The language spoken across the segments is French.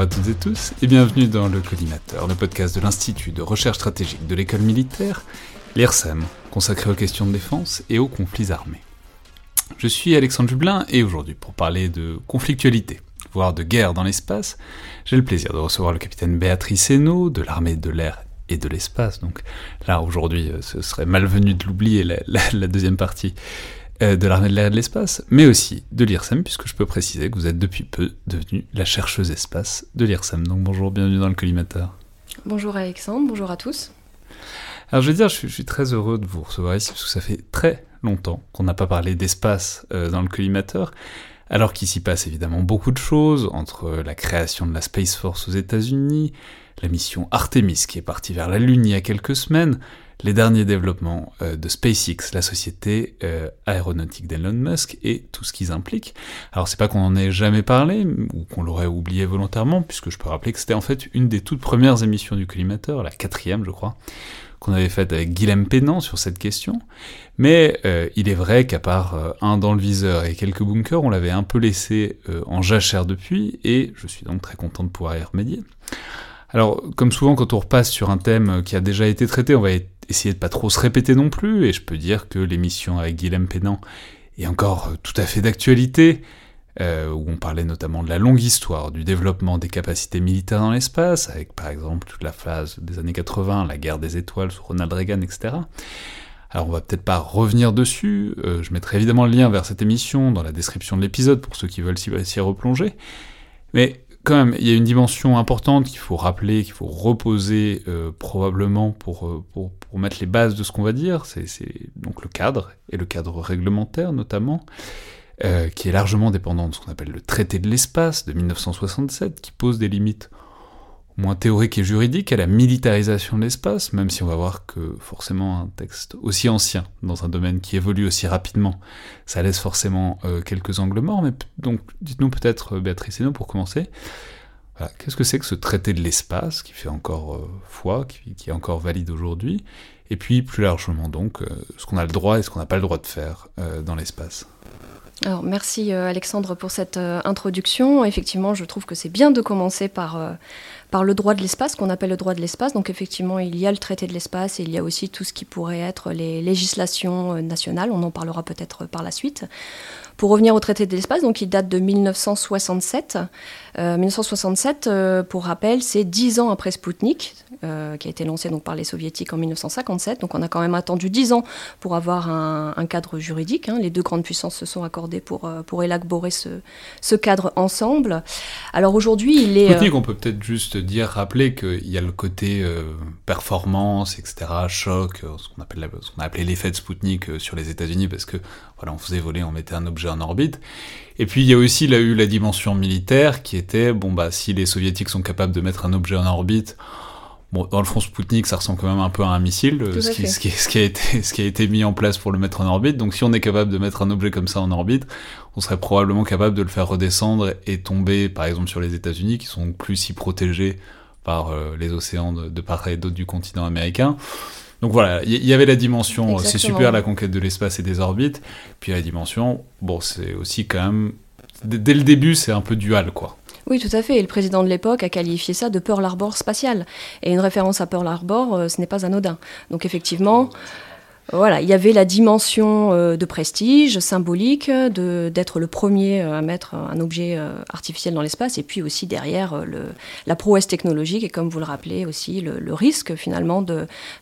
Bonjour à toutes et tous et bienvenue dans le Collimateur, le podcast de l'Institut de recherche stratégique de l'école militaire, l'IRSEM, consacré aux questions de défense et aux conflits armés. Je suis Alexandre Jublin et aujourd'hui pour parler de conflictualité, voire de guerre dans l'espace, j'ai le plaisir de recevoir le capitaine Béatrice Hainaut de l'armée de l'air et de l'espace. Donc là aujourd'hui ce serait malvenu de l'oublier la, deuxième partie euh, de l'armée de l'air et de l'espace, mais aussi de l'IRSEM, puisque je peux préciser que vous êtes depuis peu devenue la chercheuse espace de l'IRSEM. Donc bonjour, bienvenue dans le collimateur. Bonjour Alexandre, bonjour à tous. Alors je veux dire, je suis, très heureux de vous recevoir ici, parce que ça fait très longtemps qu'on n'a pas parlé d'espace euh, dans le collimateur, alors qu'il s'y passe évidemment beaucoup de choses, entre la création de la Space Force aux États-Unis, la mission Artemis qui est partie vers la Lune il y a quelques semaines, les derniers développements euh, de SpaceX, la société euh, aéronautique d'Elon Musk, et tout ce qu'ils impliquent. Alors c'est pas qu'on en ait jamais parlé, ou qu'on l'aurait oublié volontairement, puisque je peux rappeler que c'était en fait une des toutes premières émissions du Collimateur, la quatrième je crois, qu'on avait faite avec Guilhem Pénant sur cette question. Mais euh, il est vrai qu'à part un dans le viseur et quelques bunkers, on l'avait un peu laissé en jachère depuis, et je suis donc très content de pouvoir y remédier. Alors, comme souvent quand on repasse sur un thème qui a déjà été traité, on va essayer de pas trop se répéter non plus, et je peux dire que l'émission avec Guilhem Pénant est encore euh, tout à fait d'actualité, euh, où on parlait notamment de la longue histoire du développement des capacités militaires dans l'espace, avec par exemple toute la phase des années 80, la guerre des étoiles sous Ronald Reagan, etc. Alors on va peut-être pas revenir dessus, euh, je mettrai évidemment le lien vers cette émission dans la description de l'épisode pour ceux qui veulent s'y replonger, mais quand même, il y a une dimension importante qu'il faut rappeler, qu'il faut reposer euh, probablement pour, euh, pour, mettre les bases de ce qu'on va dire. C'est donc le cadre, et le cadre réglementaire notamment, euh, qui est largement dépendant de ce qu'on appelle le traité de l'espace de 1967, qui pose des limites moins théorique et juridique à la militarisation de l'espace, même si on va voir que forcément un texte aussi ancien, dans un domaine qui évolue aussi rapidement, ça laisse forcément euh, quelques angles morts, mais donc dites-nous peut-être, euh, Béatrice nous, pour commencer, qu'est-ce que c'est que ce traité de l'espace, qui fait encore euh, foi, qui, qui, est encore valide aujourd'hui, et puis plus largement donc, ce qu'on a le droit et ce qu'on n'a pas le droit de faire dans l'espace? Alors, merci Alexandre pour cette introduction. Effectivement, je trouve que c'est bien de commencer par, par le droit de l'espace, qu'on appelle le droit de l'espace. Donc effectivement, il y a le traité de l'espace et il y a aussi tout ce qui pourrait être les législations euh, nationales. On en parlera peut-être par la suite. Pour revenir au traité de l'espace, donc il date de 1967. 1967, euh, euh, pour rappel, c'est dix ans après Spoutnik, euh, qui a été lancé donc par les soviétiques en 1957. Donc on a quand même attendu dix ans pour avoir un, cadre juridique. Hein. Les deux grandes puissances se sont accordées pour, pour élaborer ce, ce cadre ensemble. Alors aujourd'hui, il est... Spoutnik, on peut peut-être juste dire, rappeler qu'il y a le côté performance, etc., choc, ce qu'on appelle ce qu'on a appelé l'effet de Spoutnik sur les États-Unis, parce que voilà, on faisait voler, on mettait un objet en orbite. Et puis il y a aussi là, eu la dimension militaire qui était, bon bah si les soviétiques sont capables de mettre un objet en orbite, bon dans le fond Sputnik ça ressemble quand même un peu à un missile, ce qui, ce, qui, ce qui, a été, ce qui a été mis en place pour le mettre en orbite. Donc si on est capable de mettre un objet comme ça en orbite, on serait probablement capable de le faire redescendre et tomber par exemple sur les États-Unis qui sont plus si protégés par euh, les océans de, de part et d'autre du continent américain. Donc voilà, il y, avait la dimension, euh, c'est super la conquête de l'espace et des orbites, puis la dimension, bon, c'est aussi quand même, dès le début, c'est un peu dual, quoi. Oui, tout à fait. Et le président de l'époque a qualifié ça de Pearl Harbor spatial. Et une référence à Pearl Harbor, euh, ce n'est pas anodin. Donc effectivement, voilà, il y avait la dimension euh, de prestige symbolique, d'être le premier euh, à mettre un objet artificiel dans l'espace, et puis aussi derrière le, la prouesse technologique, et comme vous le rappelez aussi, le, risque finalement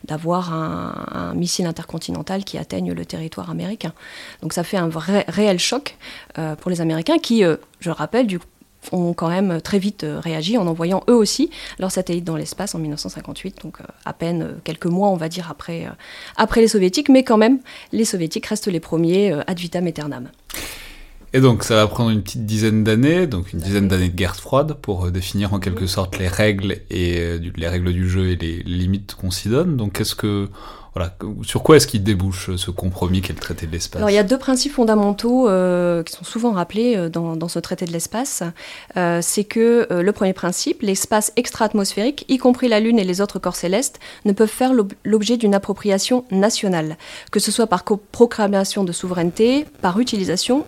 d'avoir un, missile intercontinental qui atteigne le territoire américain. Donc ça fait un vrai, réel choc pour les Américains qui, je le rappelle, du coup, ont quand même très vite euh, réagi en envoyant eux aussi leurs satellites dans l'espace en 1958, donc euh, à peine euh, quelques mois, on va dire, après, après les soviétiques, mais quand même, les soviétiques restent les premiers ad vitam aeternam. Et donc ça va prendre une petite dizaine d'années, donc une dizaine d'années de guerre froide pour définir en quelque sorte les règles et les règles du jeu et les limites qu'on s'y donne. Donc qu'est-ce que sur quoi est-ce qu'il débouche ce compromis qu'est le traité de l'espace Alors il y a deux principes fondamentaux euh, qui sont souvent rappelés euh, dans, ce traité de l'espace. Euh, c'est que le premier principe, l'espace extra-atmosphérique, y compris la Lune et les autres corps célestes, ne peuvent faire l'objet d'une appropriation nationale, que ce soit par proclamation de souveraineté, par utilisation,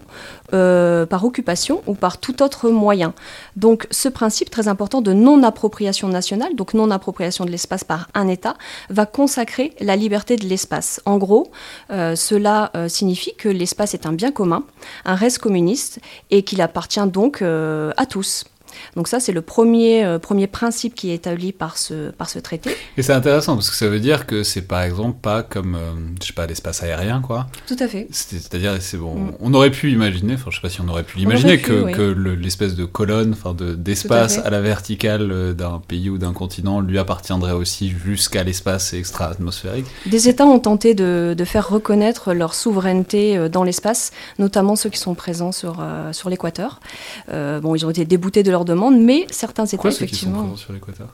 par occupation ou par tout autre moyen. Donc ce principe très important de non-appropriation nationale, donc non-appropriation de l'espace par un État, va consacrer la liberté de l'espace. En gros, euh, cela euh, signifie que l'espace est un bien commun, un reste communiste, et qu'il appartient donc euh, à tous. Donc ça, c'est le premier, euh, premier principe qui est établi par ce, par ce traité. Et c'est intéressant parce que ça veut dire que c'est par exemple pas comme, euh, je sais pas, l'espace aérien, quoi. Tout à fait. C'est-à-dire, c'est bon, mm. on aurait pu imaginer, enfin je sais pas si on aurait pu l'imaginer, que, que l'espèce de colonne, enfin d'espace à, la verticale euh, d'un pays ou d'un continent lui appartiendrait aussi jusqu'à l'espace extra-atmosphérique. Des États ont tenté de, de, faire reconnaître leur souveraineté dans l'espace, notamment ceux qui sont présents sur, sur l'équateur. bon, ils ont été déboutés de leur demande, mais certains États, effectivement. sur l'équateur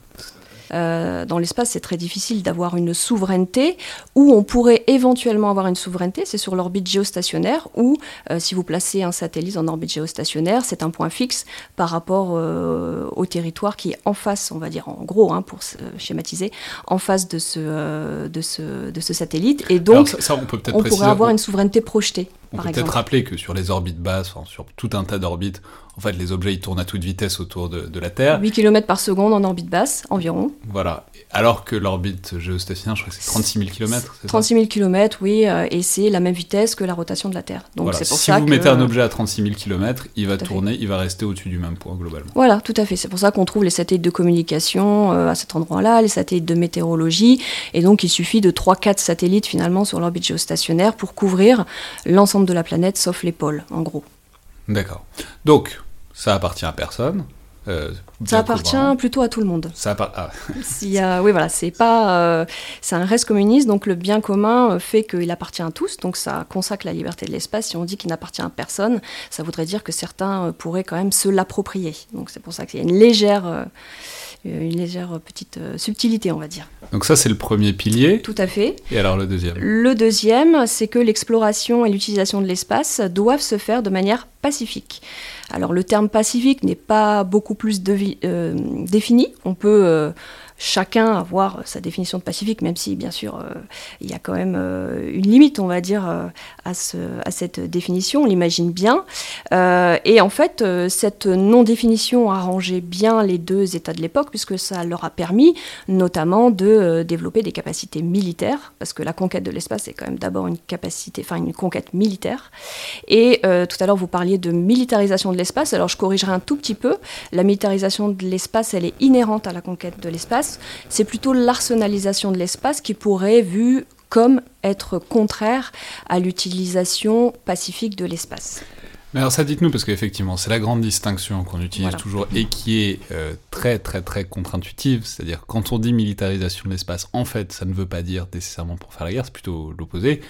euh, dans l'espace, c'est très difficile d'avoir une souveraineté. Où on pourrait éventuellement avoir une souveraineté, c'est sur l'orbite géostationnaire, où euh, si vous placez un satellite en orbite géostationnaire, c'est un point fixe par rapport euh, au territoire qui est en face, on va dire en gros, hein, pour schématiser, en face de ce, de ce, de ce satellite. Et donc, on, pourrait avoir une souveraineté projetée. On peut peut-être rappeler que sur les orbites basses, sur tout un tas d'orbites, en fait, les objets ils tournent à toute vitesse autour de, la Terre. 8 km par seconde en orbite basse, environ. Voilà. Alors que l'orbite géostationnaire, je crois que c'est 36 000 km. 36 000 km, oui, euh, et c'est la même vitesse que la rotation de la Terre. Donc c'est pour si vous mettez un objet à 36 000 km, il va tourner, il va rester au-dessus du même point globalement. Voilà, tout à fait. C'est pour ça qu'on trouve les satellites de communication euh, à cet endroit-là, les satellites de météorologie, et donc il suffit de 3-4 satellites finalement sur l'orbite géostationnaire pour couvrir l'ensemble de la planète, sauf les pôles, en gros. D'accord. Donc, ça appartient à personne. Euh, ça appartient plutôt à tout le monde. Ça ah. oui, voilà, c'est pas, euh, c'est un reste communiste, donc le bien commun euh, fait qu'il appartient à tous, donc ça consacre la liberté de l'espace. Si on dit qu'il n'appartient à personne, ça voudrait dire que certains pourraient quand même se l'approprier. Donc c'est pour ça qu'il y a une légère, une légère petite subtilité, on va dire. Donc ça, c'est le premier pilier. Tout à fait. Et alors le deuxième? Le deuxième, c'est que l'exploration et l'utilisation de l'espace doivent se faire de manière Alors le terme pacifique n'est pas beaucoup plus euh, défini. On peut euh, chacun avoir sa définition de pacifique, même si bien sûr euh, il y a quand même euh, une limite, on va dire, euh, à, ce, à, cette définition, on l'imagine bien. et en fait, cette non-définition a arrangé bien les deux États de l'époque, puisque ça leur a permis notamment de développer des capacités militaires, parce que la conquête de l'espace est quand même d'abord une capacité, enfin une conquête militaire. Et tout à l'heure, vous parliez de militarisation de l'espace, alors je corrigerai un tout petit peu. La militarisation de l'espace, elle est inhérente à la conquête de l'espace c'est plutôt l'arsenalisation de l'espace qui pourrait vu comme être contraire à l'utilisation pacifique de l'espace. Mais alors ça dites-nous, parce qu'effectivement, c'est la grande distinction qu'on utilise toujours et qui est euh, très très très contre-intuitive, c'est-à-dire quand on dit militarisation de l'espace, en fait, ça ne veut pas dire nécessairement pour faire la guerre, c'est plutôt l'opposé.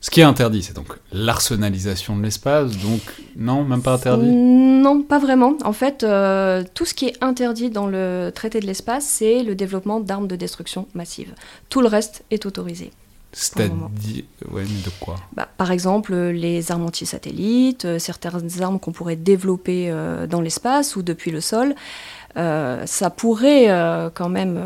Ce qui est interdit, c'est donc l'arsenalisation de l'espace, donc non, même pas interdit Non, pas vraiment. En fait, euh, tout ce qui est interdit dans le traité de l'espace, c'est le développement d'armes de destruction massive. Tout le reste est autorisé. C'est-à-dire, ouais, de quoi bah, Par exemple, les armes anti-satellites, euh, certaines armes qu'on pourrait développer euh, dans l'espace ou depuis le sol. Ça pourrait quand même,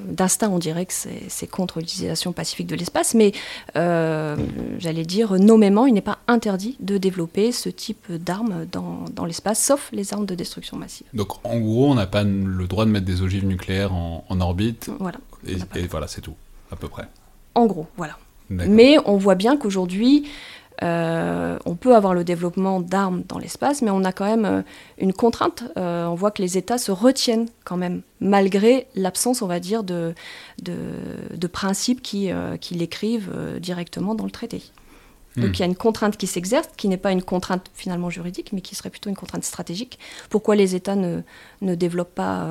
d'instinct, on dirait que c'est contre l'utilisation pacifique de l'espace, mais j'allais dire, nommément, il n'est pas interdit de développer ce type d'armes dans, dans l'espace, sauf les armes de destruction massive. Donc en gros, on n'a pas le droit de mettre des ogives nucléaires en, orbite. Voilà. Et, voilà, c'est tout, à peu près. En gros, voilà. Mais on voit bien qu'aujourd'hui, euh, on peut avoir le développement d'armes dans l'espace, mais on a quand même euh, une contrainte. Euh, on voit que les États se retiennent quand même, malgré l'absence, on va dire, de, de, principes qui, qui l'écrivent directement dans le traité. Donc hmm. il y a une contrainte qui s'exerce, qui n'est pas une contrainte finalement juridique, mais qui serait plutôt une contrainte stratégique. Pourquoi les États ne, ne développent pas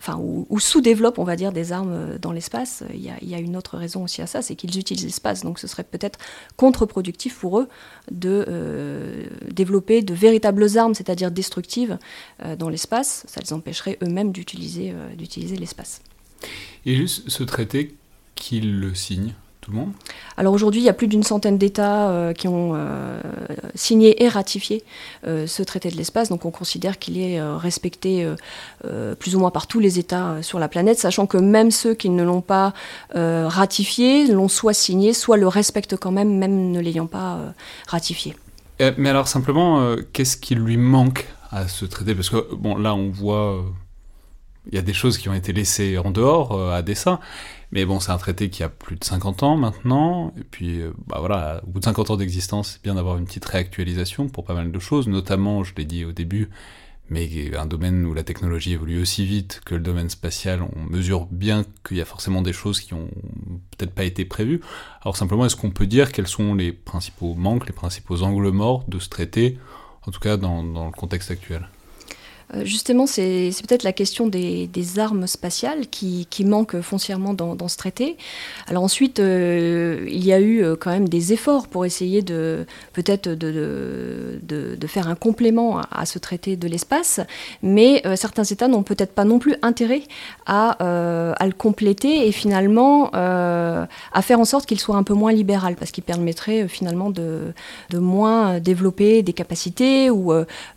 enfin, ou, sous-développent, on va dire, des armes euh, dans l'espace, il y, a, une autre raison aussi à ça, c'est qu'ils utilisent l'espace. Donc ce serait peut-être contre-productif pour eux de euh, développer de véritables armes, c'est-à-dire destructives, euh, dans l'espace. Ça les empêcherait eux-mêmes d'utiliser l'espace. Et juste ce traité, qu'ils le monde Alors aujourd'hui, il y a plus d'une centaine d'États euh, qui ont euh, signé et ratifié euh, ce traité de l'espace, donc on considère qu'il est respecté plus ou moins par tous les États sur la planète, sachant que même ceux qui ne l'ont pas ratifié l'ont soit signé, soit le respectent quand même, même ne l'ayant pas ratifié. mais alors simplement, qu'est-ce qui lui manque à ce traité? Parce que bon, là, on voit il y a des choses qui ont été laissées en dehors à dessein. Mais bon, c'est un traité qui a plus de 50 ans maintenant, et puis euh, bah voilà, au bout de 50 ans d'existence, c'est bien d'avoir une petite réactualisation pour pas mal de choses, notamment, je l'ai dit au début, mais un domaine où la technologie évolue aussi vite que le domaine spatial, on mesure bien qu'il y a forcément des choses qui ont peut-être pas été prévues. Alors simplement, est-ce qu'on peut dire quels sont les principaux manques, les principaux angles morts de ce traité, en tout cas dans, le contexte actuel? Justement, c'est peut-être la question des, armes spatiales qui, manque foncièrement dans, ce traité. Alors ensuite, euh, il y a eu euh, quand même des efforts pour essayer de peut-être de, faire un complément à, ce traité de l'espace, mais certains États n'ont peut-être pas non plus intérêt à, le compléter et finalement à faire en sorte qu'il soit un peu moins libéral, parce qu'il permettrait finalement de moins développer des capacités ou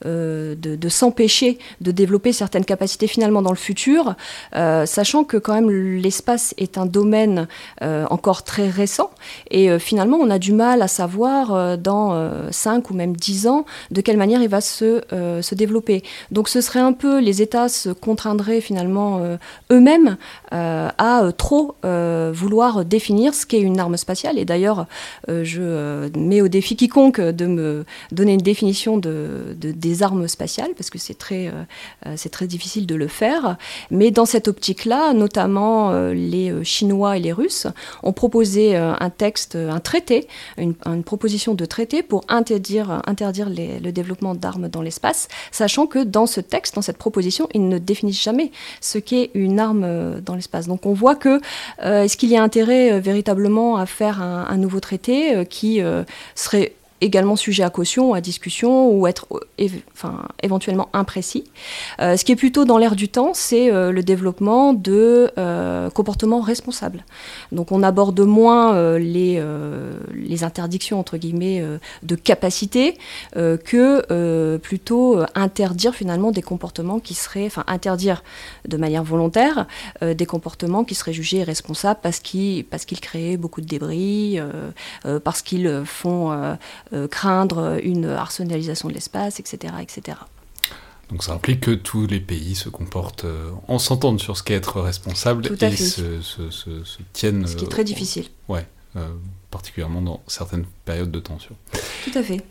de s'empêcher de développer certaines capacités finalement dans le futur, euh, sachant que quand même l'espace est un domaine euh, encore très récent et euh, finalement on a du mal à savoir dans 5 ou même 10 ans de quelle manière il va se, se développer. Donc ce serait un peu, les États se contraindraient finalement eux-mêmes à trop vouloir définir ce qu'est une arme spatiale et d'ailleurs je mets au défi quiconque de me donner une définition de, des armes spatiales parce que c'est très euh, c'est très difficile de le faire. Mais dans cette optique-là, notamment euh, les euh, Chinois et les Russes ont proposé un texte, un traité, une, proposition de traité pour interdire, interdire le développement d'armes dans l'espace, sachant que dans ce texte, dans cette proposition, ils ne définissent jamais ce qu'est une arme dans l'espace. Donc on voit que est-ce qu'il y a intérêt véritablement à faire un, nouveau traité qui serait également sujet à caution, à discussion ou être enfin, éventuellement imprécis. Euh, ce qui est plutôt dans l'air du temps, c'est euh, le développement de euh, comportements responsables. Donc on aborde moins les, les interdictions entre guillemets de capacité que plutôt interdire finalement des comportements qui seraient, enfin interdire de manière volontaire des comportements qui seraient jugés responsables parce qu'ils parce qu'ils créent beaucoup de débris, parce qu'ils font euh, craindre une arsenalisation de l'espace, etc., etc. Donc ça implique que tous les pays se comportent, euh, en s'entendent sur ce qu'est être responsable et se, tiennent... Ce qui est très euh, difficile. Ouais, particulièrement dans certaines périodes de tension. Tout à fait.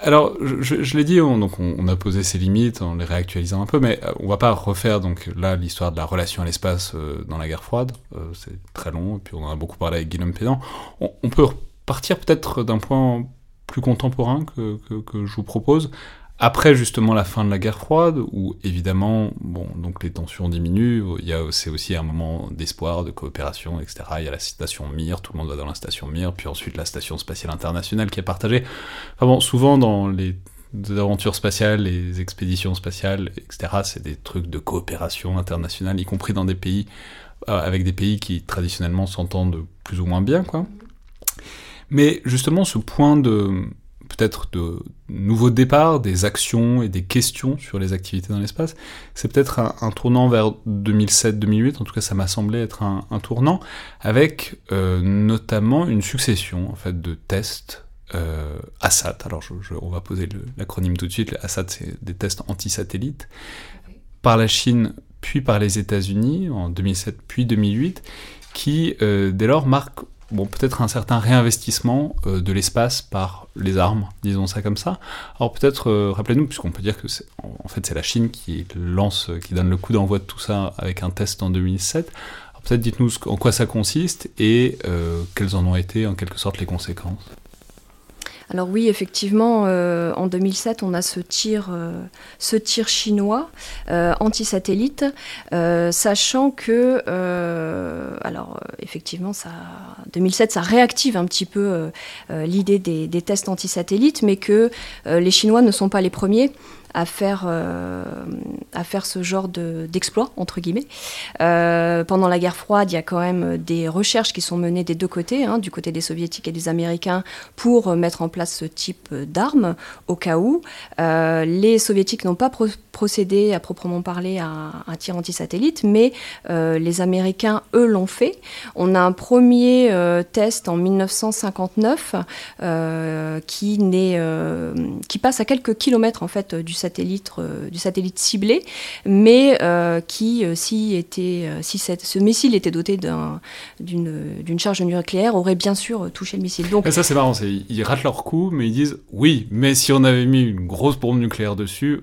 Alors, je, l'ai dit, on, donc on, a posé ses limites en les réactualisant un peu, mais on va pas refaire donc là l'histoire de la relation à l'espace dans la guerre froide. c'est très long, et puis on en a beaucoup parlé avec Guillaume Pédan. On, on peut partir peut-être d'un point plus contemporain que, que, je vous propose. Après justement la fin de la guerre froide, où évidemment, bon, donc les tensions diminuent, il y a c'est aussi un moment d'espoir, de coopération, etc. Il y a la station Mir, tout le monde va dans la station Mir, puis ensuite la station spatiale internationale qui est partagée. Enfin bon, souvent dans les aventures spatiales, les expéditions spatiales, etc. C'est des trucs de coopération internationale, y compris dans des pays euh, avec des pays qui traditionnellement s'entendent plus ou moins bien, quoi. Mais justement, ce point de peut-être de nouveaux départs, des actions et des questions sur les activités dans l'espace. C'est peut-être un, tournant vers 2007-2008, en tout cas ça m'a semblé être un, tournant, avec euh, notamment une succession en fait de tests euh, ASAT. Alors on va poser l'acronyme tout de suite. ASAT c'est des tests anti-satellites par la Chine puis par les États-Unis en 2007 puis 2008, qui euh, dès lors marquent bon, peut-être un certain réinvestissement euh, de l'espace par les armes, disons ça comme ça. Alors peut-être, euh, rappelez-nous, puisqu'on peut dire que c'est, en fait c'est la Chine qui lance, qui donne le coup d'envoi de tout ça avec un test en 2007. Alors peut-être dites-nous en quoi ça consiste et euh, quelles en ont été en quelque sorte les conséquences. Alors oui, effectivement, euh, en 2007, on a ce tir, euh, ce tir chinois euh, anti-satellite, sachant que, alors effectivement, ça, 2007, ça réactive un petit peu l'idée des, des, tests anti-satellites, mais que les Chinois ne sont pas les premiers à faire, euh, à faire ce genre d'exploit, entre guillemets. Euh, pendant la guerre froide, il y a quand même des recherches qui sont menées des deux côtés, hein, du côté des soviétiques et des américains, pour mettre en place ce type d'armes, au cas où. Euh, les soviétiques n'ont pas procédé à proprement parler à un tir anti-satellite, mais les américains, eux, l'ont fait. On a un premier test en 1959 qui, qui passe à quelques kilomètres en fait, satellite, euh, du satellite ciblé, mais euh, qui, euh, si, était, si ce missile était doté d'une charge nucléaire, aurait bien sûr touché le missile. Donc, ça c'est marrant, ils ratent leur coup, mais ils disent oui, mais si on avait mis une grosse bombe nucléaire dessus,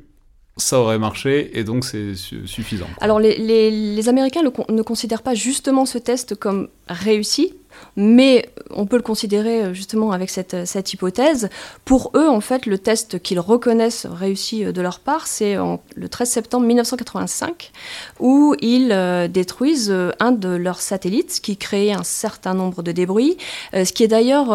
ça aurait marché et donc c'est suffisant. Alors les, les, Américains ne considèrent pas justement ce test comme réussi mais on peut le considérer euh, justement avec cette, cette hypothèse. Pour eux, en fait, le test qu'ils reconnaissent réussi euh, de leur part, c'est le 13 septembre 1985, où ils euh, détruisent un de leurs satellites, qui crée un certain nombre de débris, ce qui est d'ailleurs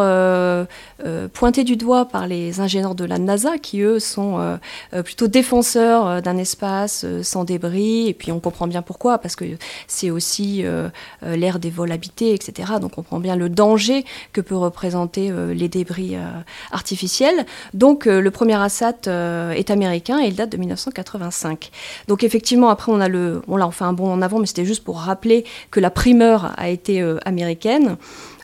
pointé du doigt par les ingénieurs de la NASA, qui eux sont plutôt défenseurs d'un espace sans débris, et puis on comprend bien pourquoi, parce que c'est aussi l'ère des vols habités, etc. Donc on bien le danger que peut représenter euh, les débris euh, artificiels. Donc euh, le premier ASAT est américain et il date de 1985. Donc effectivement, après on a le... On fait un bond en avant, mais c'était juste pour rappeler que la primeur a été américaine.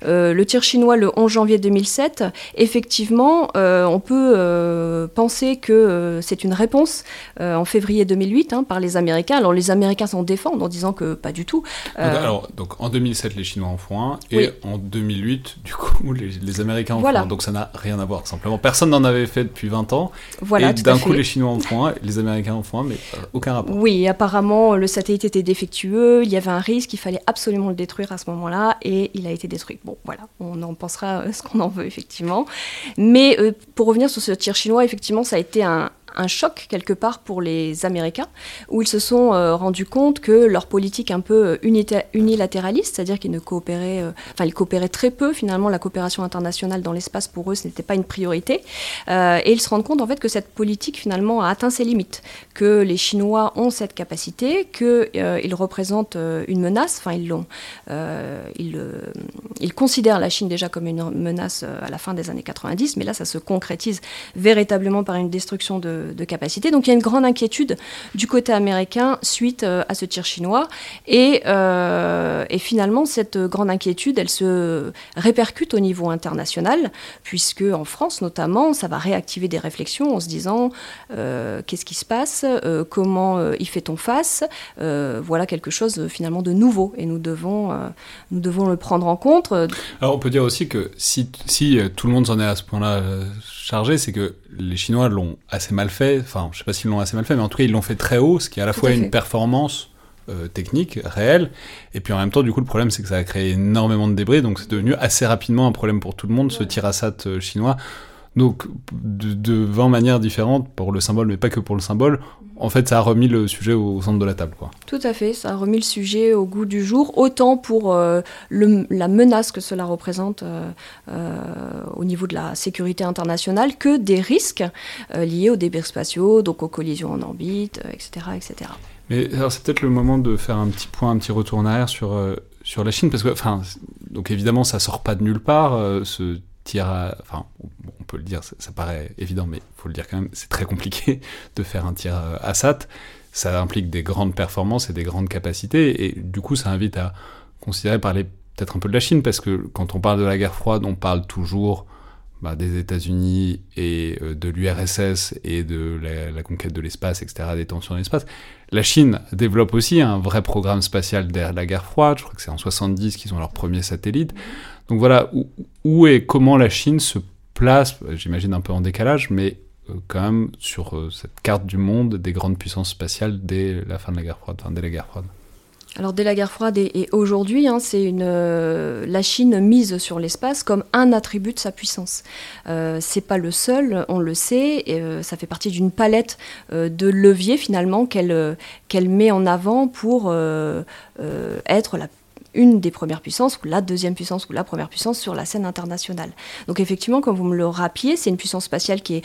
Euh, le tir chinois le 11 janvier 2007, effectivement, euh, on peut euh, penser que c'est une réponse en février 2008 hein, par les Américains. Alors les Américains s'en défendent en disant que pas du tout. alors, donc en 2007, les Chinois en font un, et en 2008, du coup, les, Américains en font un. Donc ça n'a rien à voir, simplement. Personne n'en avait fait depuis 20 ans. Voilà, et d'un coup, les Chinois en font un, les Américains en font un, mais aucun rapport. Oui, apparemment, le satellite était défectueux, il y avait un risque, il fallait absolument le détruire à ce moment-là, et il a été détruit. Bon, voilà, on en pensera euh, ce qu'on en veut, effectivement. Mais euh, pour revenir sur ce tir chinois, effectivement, ça a été un, un choc quelque part pour les Américains, où ils se sont euh, rendus compte que leur politique un peu euh, unilatéraliste, c'est-à-dire qu'ils ne coopéraient, euh, ils coopéraient très peu finalement, la coopération internationale dans l'espace pour eux ce n'était pas une priorité, et ils se rendent compte en fait que cette politique finalement a atteint ses limites, que les Chinois ont cette capacité, qu'ils représentent une menace, enfin ils l'ont, ils considèrent la Chine déjà comme une menace à la fin des années 90, mais là ça se concrétise véritablement par une destruction de de, capacité. Donc il y a une grande inquiétude du côté américain suite euh, à ce tir chinois. Euh, et, finalement, cette grande inquiétude, elle se répercute au niveau international, puisque en France notamment, ça va réactiver des réflexions en se disant euh, qu'est-ce qui se passe, comment y fait-on face. voilà quelque chose finalement de nouveau, et nous devons, nous devons le prendre en compte. Alors on peut dire aussi que si, si tout le monde s'en est à ce point-là chargé, c'est que les Chinois l'ont assez mal fait. Enfin, je sais pas s'ils l'ont assez mal fait, mais en tout cas, ils l'ont fait très haut, ce qui est à la fois une performance euh, technique réelle, et puis en même temps, du coup, le problème, c'est que ça a créé énormément de débris, donc c'est devenu assez rapidement un problème pour tout le monde, ce tirasat euh, chinois. Donc, de, 20 manières différentes pour le symbole, mais pas que pour le symbole, en fait, ça a remis le sujet au centre de la table. Quoi. Tout à fait, ça a remis le sujet au goût du jour, autant pour euh, la menace que cela représente euh, euh, au niveau de la sécurité internationale que des risques liés aux débris spatiaux, donc aux collisions en orbite, etc., etc. Mais alors, c'est peut-être le moment de faire un petit point, un petit retour en arrière sur, sur la Chine, parce que, enfin, donc évidemment, ça sort pas de nulle part, ce tir à, enfin, peut le dire, ça, paraît évident, mais il faut le dire quand même, c'est très compliqué de faire un tir ASAT. Ça implique des grandes performances et des grandes capacités, et du coup, ça invite à considérer parler peut-être un peu de la Chine, parce que quand on parle de la guerre froide, on parle toujours bah, des États-Unis et euh, de l'URSS et de la, conquête de l'espace, etc., des tensions dans l'espace. La Chine développe aussi un vrai programme spatial derrière la guerre froide. Je crois que c'est en 70 qu'ils ont leur premier satellite. Donc voilà, où, et comment la Chine se place, j'imagine un peu en décalage, mais euh, quand même sur euh, cette carte du monde des grandes puissances spatiales dès la fin de la guerre froide, dès la guerre froide. Alors dès la guerre froide et, aujourd'hui, hein, c'est euh, la Chine mise sur l'espace comme un attribut de sa puissance. Euh, c'est pas le seul, on le sait. Et, ça fait partie d'une palette de leviers finalement qu'elle qu'elle met en avant pour être la une des premières puissances, ou la deuxième puissance, ou la première puissance sur la scène internationale. Donc effectivement, comme vous me le rappeliez, c'est une puissance spatiale qui est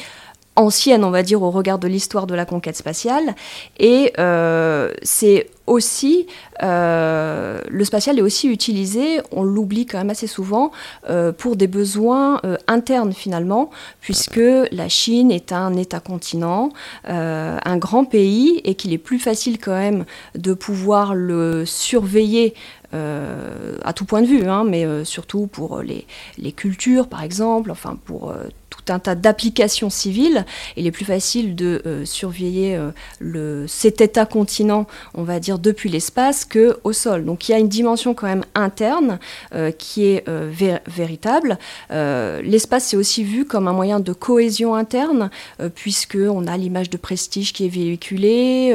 ancienne, on va dire, au regard de l'histoire de la conquête spatiale. Et euh, c'est aussi, euh, le spatial est aussi utilisé, on l'oublie quand même assez souvent, euh, pour des besoins internes finalement, puisque la Chine est un État-continent, un grand pays, et qu'il est plus facile quand même de pouvoir le surveiller à tout point de vue, hein, mais surtout pour les, les, cultures, par exemple, enfin pour un tas d'applications civiles. Il est plus facile de euh, surveiller euh, le, cet état continent, on va dire, depuis l'espace que au sol. Donc il y a une dimension quand même interne euh, qui est véritable. l'espace c'est aussi vu comme un moyen de cohésion interne, puisque on a l'image de prestige qui est véhiculée.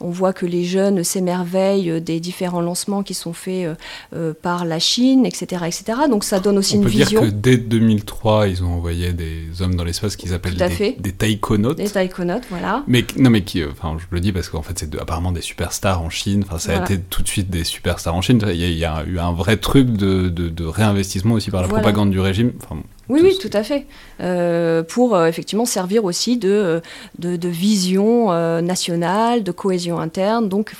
on voit que les jeunes s'émerveillent des différents lancements qui sont faits par la Chine, etc., etc. Donc ça donne aussi on une peut vision. Dire que dès 2003, ils ont envoyé des hommes dans l'espace qu'ils appellent des, des taïkonautes. Des taïkonautes, voilà. Mais, non, mais qui, euh, enfin, je le dis parce qu'en fait, c'est apparemment des superstars en Chine. Enfin, ça a été tout de suite des superstars en Chine. Il y a, eu un vrai truc de, de, réinvestissement aussi par la propagande du régime. Enfin, oui, oui, tout à fait. Euh, pour euh, effectivement servir aussi de, de, vision euh, nationale, de cohésion interne. Donc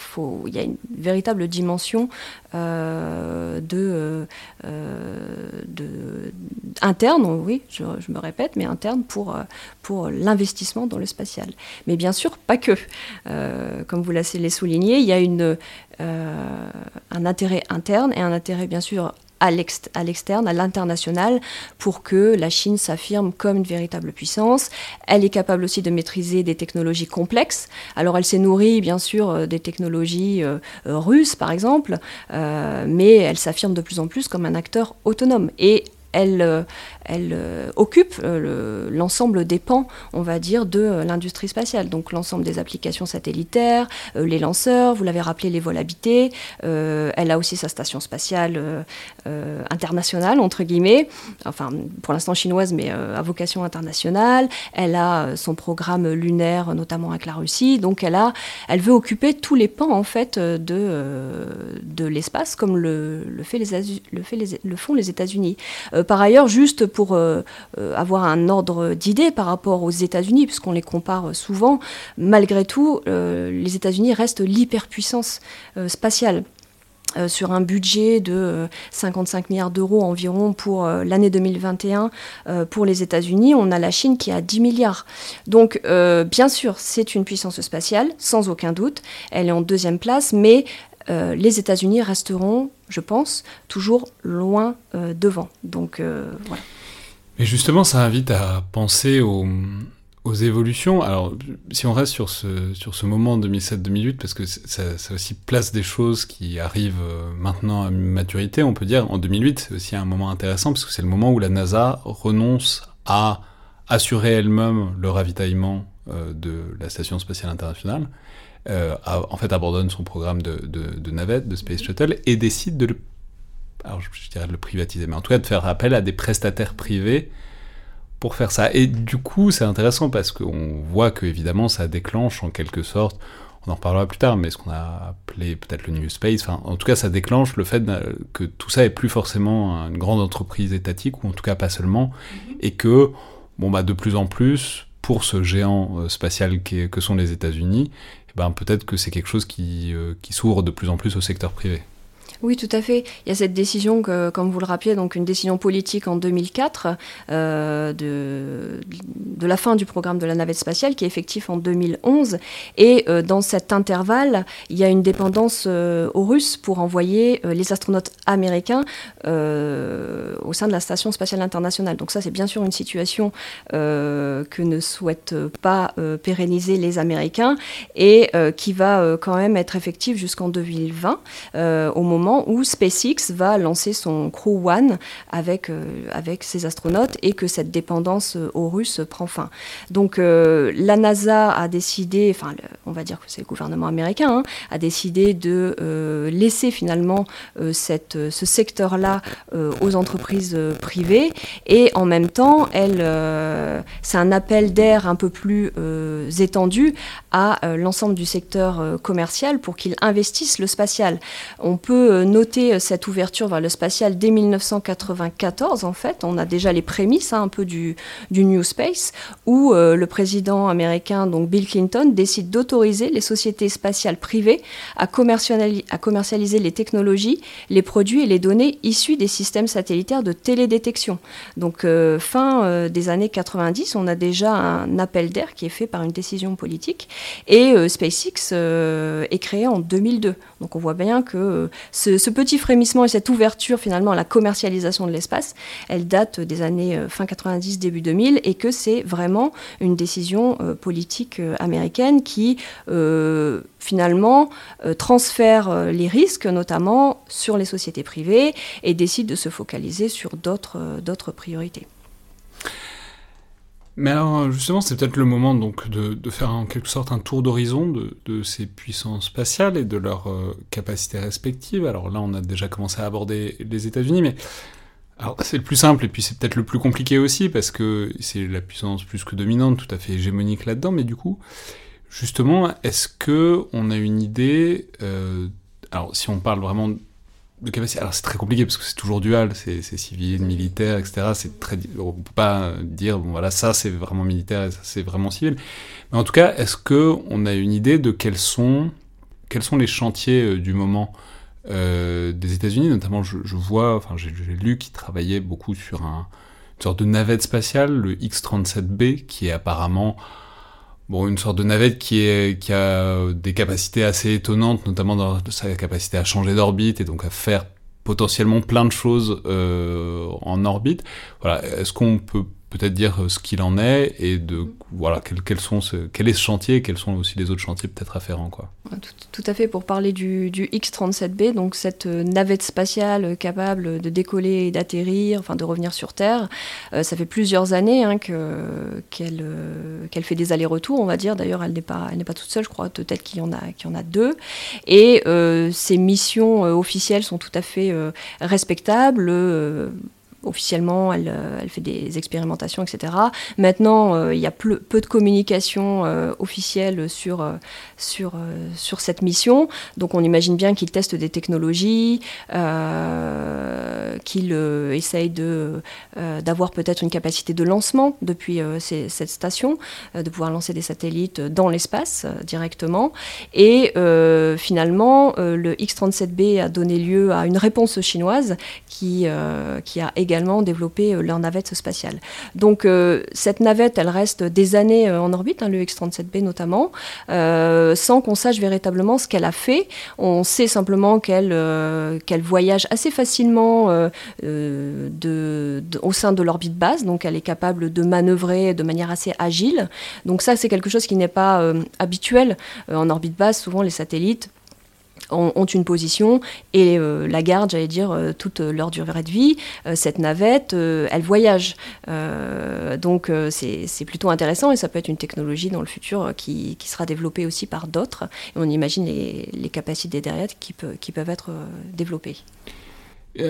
il y a une véritable dimension de, de, interne, oui, je, me répète, mais interne pour, pour l'investissement dans le spatial. Mais bien sûr, pas que. comme vous l'avez souligné, il y a une, un intérêt interne et un intérêt bien sûr à l'externe, à l'international, pour que la Chine s'affirme comme une véritable puissance. Elle est capable aussi de maîtriser des technologies complexes. Alors elle s'est nourrie bien sûr euh, des technologies euh, euh, russes par exemple, mais elle s'affirme de plus en plus comme un acteur autonome. Et elle, euh, euh, occupe euh, l'ensemble des pans, on va dire, de l'industrie spatiale. Donc l'ensemble des applications satellitaires, les lanceurs, vous l'avez rappelé, les vols habités. elle a aussi sa station spatiale internationale, entre guillemets, enfin pour l'instant chinoise, mais à vocation internationale. Elle a son programme lunaire, notamment avec la Russie. Donc elle, veut occuper tous les pans, en fait, de, l'espace, comme le font les États-Unis. Euh, par ailleurs, juste pour euh, euh, avoir un ordre d'idée par rapport aux États-Unis, puisqu'on les compare souvent, malgré tout, les États-Unis restent l'hyperpuissance spatiale. sur un budget de 55 milliards d'euros environ pour l'année 2021 pour les États-Unis, on a la Chine qui a 10 milliards. Donc bien sûr, c'est une puissance spatiale, sans aucun doute. Elle est en deuxième place, mais euh, les États-Unis resteront, je pense, toujours loin euh, devant. Donc euh, voilà. Mais justement, ça invite à penser aux, évolutions. Alors, si on reste sur ce, sur ce moment 2007-2008, parce que ça, aussi place des choses qui arrivent maintenant à maturité, on peut dire, en 2008, c'est aussi un moment intéressant, parce que c'est le moment où la NASA renonce à assurer elle-même le ravitaillement de la Station spatiale internationale euh, en fait abandonne son programme de, de, navette, de Space Shuttle, et décide de le, alors je, dirais de le privatiser, mais en tout cas de faire appel à des prestataires privés pour faire ça. Et du coup, c'est intéressant parce qu'on voit que évidemment ça déclenche en quelque sorte, on en reparlera plus tard, mais ce qu'on a appelé peut-être le New Space, enfin, en tout cas ça déclenche le fait que tout ça est plus forcément une grande entreprise étatique, ou en tout cas pas seulement, mm-hmm. et que bon, bah, de plus en plus, pour ce géant euh, spatial que sont les États-Unis, ben, peut-être que c'est quelque chose qui, euh, qui s'ouvre de plus en plus au secteur privé. Oui, tout à fait. Il y a cette décision, comme vous le rappelez, donc une décision politique en 2004 euh, de, de, la fin du programme de la navette spatiale qui est effectif en 2011. Et euh, dans cet intervalle, il y a une dépendance euh, aux Russes pour envoyer les astronautes américains au sein de la Station spatiale internationale. Donc ça, c'est bien sûr une situation que ne souhaitent pas pérenniser les Américains et qui va quand même être effective jusqu'en 2020, au moment où SpaceX va lancer son Crew One avec, euh, avec ses astronautes et que cette dépendance euh, aux Russes prend fin. Donc euh, la NASA a décidé, enfin on va dire que c'est le gouvernement américain, hein, a décidé de laisser finalement cette, ce secteur-là aux entreprises privées et en même temps, c'est un appel d'air un peu plus étendu à l'ensemble du secteur commercial pour qu'il investisse le spatial. On peut noter euh, cette ouverture vers le spatial dès 1994, en fait. On a déjà les prémices hein, un peu du, du, New Space, où euh, le président américain, donc Bill Clinton, décide d'autoriser les sociétés spatiales privées à, commercialiser, les technologies, les produits et les données issus des systèmes satellitaires de télédétection. Donc, euh, fin des années 90, on a déjà un appel d'air qui est fait par une décision politique. Et SpaceX est créé en 2002. Donc, on voit bien que ce ce, petit frémissement et cette ouverture finalement à la commercialisation de l'espace, elle date des années euh, fin 90, début 2000, et que c'est vraiment une décision euh, politique euh, américaine qui finalement transfère les risques notamment sur les sociétés privées et décide de se focaliser sur d'autres priorités. Mais alors justement, c'est peut-être le moment donc de, faire en quelque sorte un tour d'horizon de, ces puissances spatiales et de leurs euh, capacités respectives. Alors là, on a déjà commencé à aborder les États-Unis, mais alors c'est le plus simple et puis c'est peut-être le plus compliqué aussi parce que c'est la puissance plus que dominante, tout à fait hégémonique là-dedans. Mais du coup, justement, est-ce que on a une idée euh, alors si on parle vraiment alors c'est très compliqué parce que c'est toujours dual, c'est civil, militaire, etc. C'est très, on peut pas dire bon voilà ça c'est vraiment militaire et ça c'est vraiment civil. Mais en tout cas, est-ce que on a une idée de quels sont quels sont les chantiers euh, du moment euh, des États-Unis? Notamment, je, vois, enfin j'ai lu qu'ils travaillaient beaucoup sur un, une sorte de navette spatiale, le X-37B, qui est apparemment bon, une sorte de navette qui, a des capacités assez étonnantes, notamment dans sa capacité à changer d'orbite et donc à faire potentiellement plein de choses euh, en orbite. Voilà, est-ce qu'on peut peut-être dire euh, ce qu'il en est et de voilà quels, sont ce, quel est ce chantier quels sont aussi les autres chantiers peut-être afférents quoi. Tout, à fait. Pour parler du, X-37B donc cette euh, navette spatiale capable de décoller et d'atterrir enfin de revenir sur Terre euh, ça fait plusieurs années hein, que qu'elle qu'elle fait des allers-retours on va dire. D'ailleurs elle n'est pas elle n'est pas toute seule je crois. Peut-être qu'il y en a qu'il y en a deux. Et ses missions officielles sont tout à fait respectables officiellement, euh, elle, fait des expérimentations, etc. Maintenant, euh, il y a peu, de communication euh, officielle sur, sur, sur cette mission. Donc on imagine bien qu'ils testent des technologies, qu'ils essayent d'avoir peut-être une capacité de lancement depuis cette station, de pouvoir lancer des satellites dans l'espace directement. Et finalement, le X-37B a donné lieu à une réponse chinoise qui, qui a également développer euh, leur navette spatiale. Donc euh, cette navette, elle reste des années euh, en orbite, hein, le X-37B notamment, sans qu'on sache véritablement ce qu'elle a fait. On sait simplement qu'elle voyage assez facilement au sein de l'orbite basse, donc elle est capable de manœuvrer de manière assez agile. Donc ça, c'est quelque chose qui n'est pas habituel en orbite basse. Souvent, les satellites ont, une position et euh, la garde, j'allais dire, euh, toute leur durée de vie. Euh, cette navette, elle voyage. donc c'est plutôt intéressant et ça peut être une technologie dans le futur qui, qui sera développée aussi par d'autres. On imagine les, les capacités derrière qui, peut, qui peuvent être développées.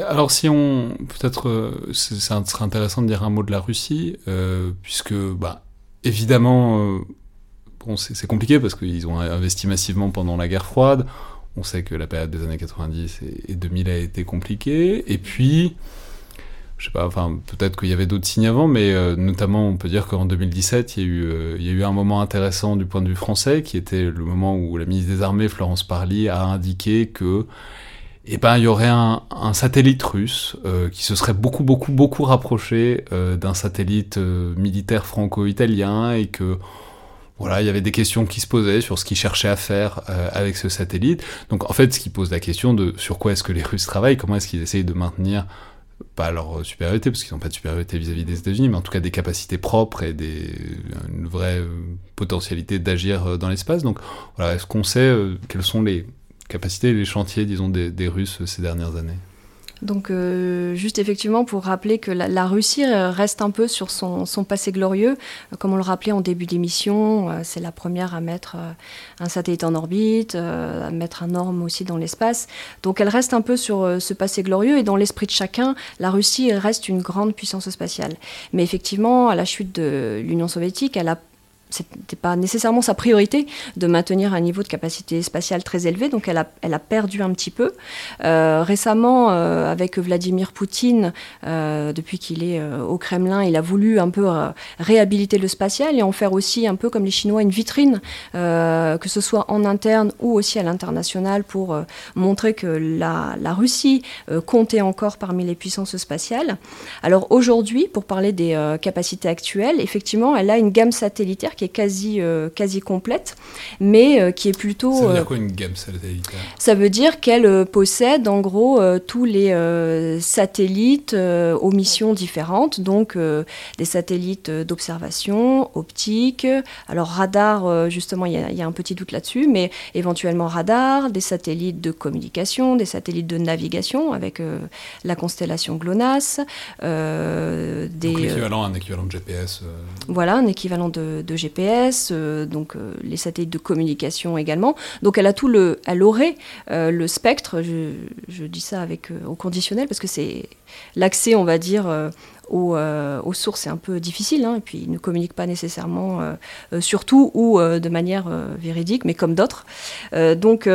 Alors si on... Peut-être, ça serait intéressant de dire un mot de la Russie, puisque, bah, évidemment... Bon, c'est compliqué parce qu'ils ont investi massivement pendant la guerre froide. On sait que la période des années 90 et, 2000 a été compliquée. Et puis, je sais pas, enfin, peut-être qu'il y avait d'autres signes avant, mais euh, notamment, on peut dire qu'en 2017, il y, a eu, euh, il y a eu un moment intéressant du point de vue français, qui était le moment où la ministre des Armées, Florence Parly, a indiqué que eh ben, il y aurait un, satellite russe euh, qui se serait beaucoup, beaucoup, beaucoup rapproché d'un satellite militaire franco-italien et que voilà, il y avait des questions qui se posaient sur ce qu'ils cherchaient à faire avec ce satellite. Donc en fait, ce qui pose la question de sur quoi est-ce que les Russes travaillent, comment est-ce qu'ils essayent de maintenir pas leur supériorité, parce qu'ils n'ont pas de supériorité vis-à-vis des États-Unis, mais en tout cas des capacités propres et des, une vraie potentialité d'agir dans l'espace. Donc voilà, est-ce qu'on sait quels sont les capacités et les chantiers, disons, des, Russes ces dernières années? Donc euh, juste effectivement pour rappeler que la, Russie reste un peu sur son, passé glorieux, comme on le rappelait en début d'émission, euh, c'est la première à mettre euh, un satellite en orbite, à mettre un orme aussi dans l'espace. Donc elle reste un peu sur ce passé glorieux et dans l'esprit de chacun, la Russie reste une grande puissance spatiale. Mais effectivement, à la chute de l'Union soviétique, elle a c'était pas nécessairement sa priorité de maintenir un niveau de capacité spatiale très élevé, donc elle a, elle a perdu un petit peu. Euh, récemment, euh, avec Vladimir Poutine, euh, depuis qu'il est au Kremlin, il a voulu un peu réhabiliter le spatial et en faire aussi un peu comme les Chinois une vitrine, que ce soit en interne ou aussi à l'international, pour montrer que la, la Russie comptait encore parmi les puissances spatiales. Alors aujourd'hui, pour parler des capacités actuelles, effectivement, elle a une gamme satellitaire qui est quasi, euh, quasi complète, mais euh, qui est plutôt... Ça veut dire euh, quoi une gamme satellitaire Ça veut dire qu'elle possède en gros tous les satellites aux missions différentes, donc des satellites d'observation, optique, alors radar, justement, il y, y, a un petit doute là-dessus, mais éventuellement radar, des satellites de communication, des satellites de navigation avec la constellation GLONASS, des... Donc l'équivalent, un équivalent de GPS. Voilà, un équivalent de, de GPS GPS, euh, donc euh, les satellites de communication également. Donc elle a tout le, elle aurait euh, le spectre. Je, dis ça avec au conditionnel parce que c'est l'accès, on va dire. Aux, sources c'est un peu difficile, hein, et puis ils ne communiquent pas nécessairement surtout ou de manière véridique, mais comme d'autres. donc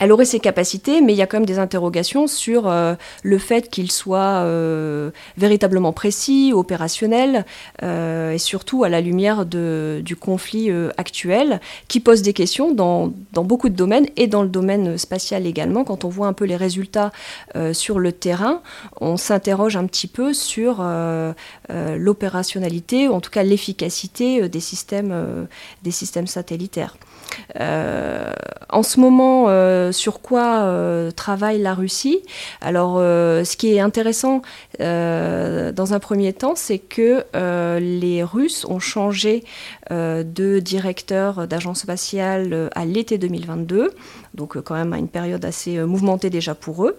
elle aurait ses capacités, mais il y a quand même des interrogations sur euh, le fait qu'il soit euh, véritablement précis, opérationnel, euh, et surtout à la lumière du conflit actuel, qui pose des questions dans, beaucoup de domaines, et dans le domaine spatial également. Quand on voit un peu les résultats sur le terrain, on s'interroge un petit peu sur l'opérationnalité, en tout cas l'efficacité des, systèmes des systèmes satellitaires. en ce moment, sur quoi euh, travaille la Russie. Alors, euh, ce qui est intéressant euh, dans un premier temps, c'est que les Russes ont changé de directeur d'agence spatiale à l'été 2022, donc quand même à une période assez mouvementée déjà pour eux.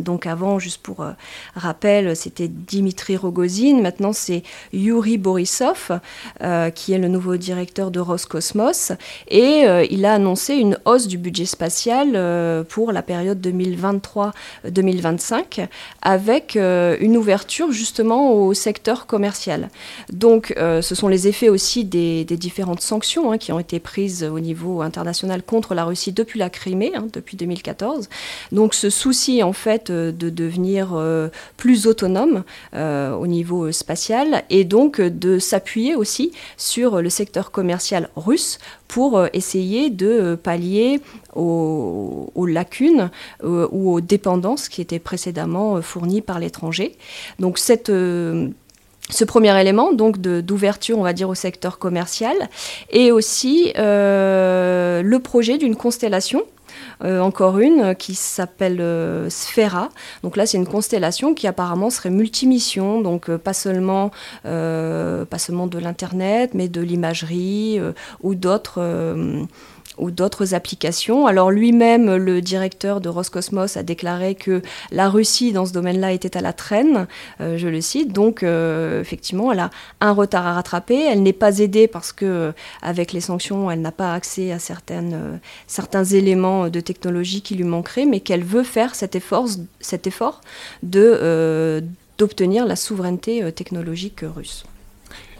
Donc avant, juste pour euh, rappel, c'était Dimitri Rogozin, maintenant c'est Yuri Borisov, euh, qui est le nouveau directeur de Roscosmos, et euh, il a annoncé une hausse du budget spatial pour la période 2023-2025, avec une ouverture justement au secteur commercial. Donc ce sont les effets aussi des, différentes sanctions hein, qui ont été prises au niveau international contre la Russie depuis la Crimée, hein, depuis 2014. Donc ce souci en fait euh, de devenir euh, plus autonome euh, au niveau spatial et donc de s'appuyer aussi sur le secteur commercial russe pour essayer de pallier aux, lacunes ou aux dépendances qui étaient précédemment fournies par l'étranger. Donc cette ce premier élément, donc d'ouverture, on va dire, au secteur commercial, et aussi le projet d'une constellation euh, encore une euh, qui s'appelle euh, Sphera. Donc là, c'est une constellation qui apparemment serait multimission, donc pas seulement pas seulement de l'internet, mais de l'imagerie ou d'autres ou d'autres applications. Alors lui-même, le directeur de Roscosmos, a déclaré que la Russie, dans ce domaine-là, était à la traîne, euh, je le cite. Donc, euh, effectivement, elle a un retard à rattraper. Elle n'est pas aidée parce que, avec les sanctions, elle n'a pas accès à euh, certains éléments de technologie qui lui manqueraient, mais qu'elle veut faire cet effort, d'obtenir la souveraineté technologique russe.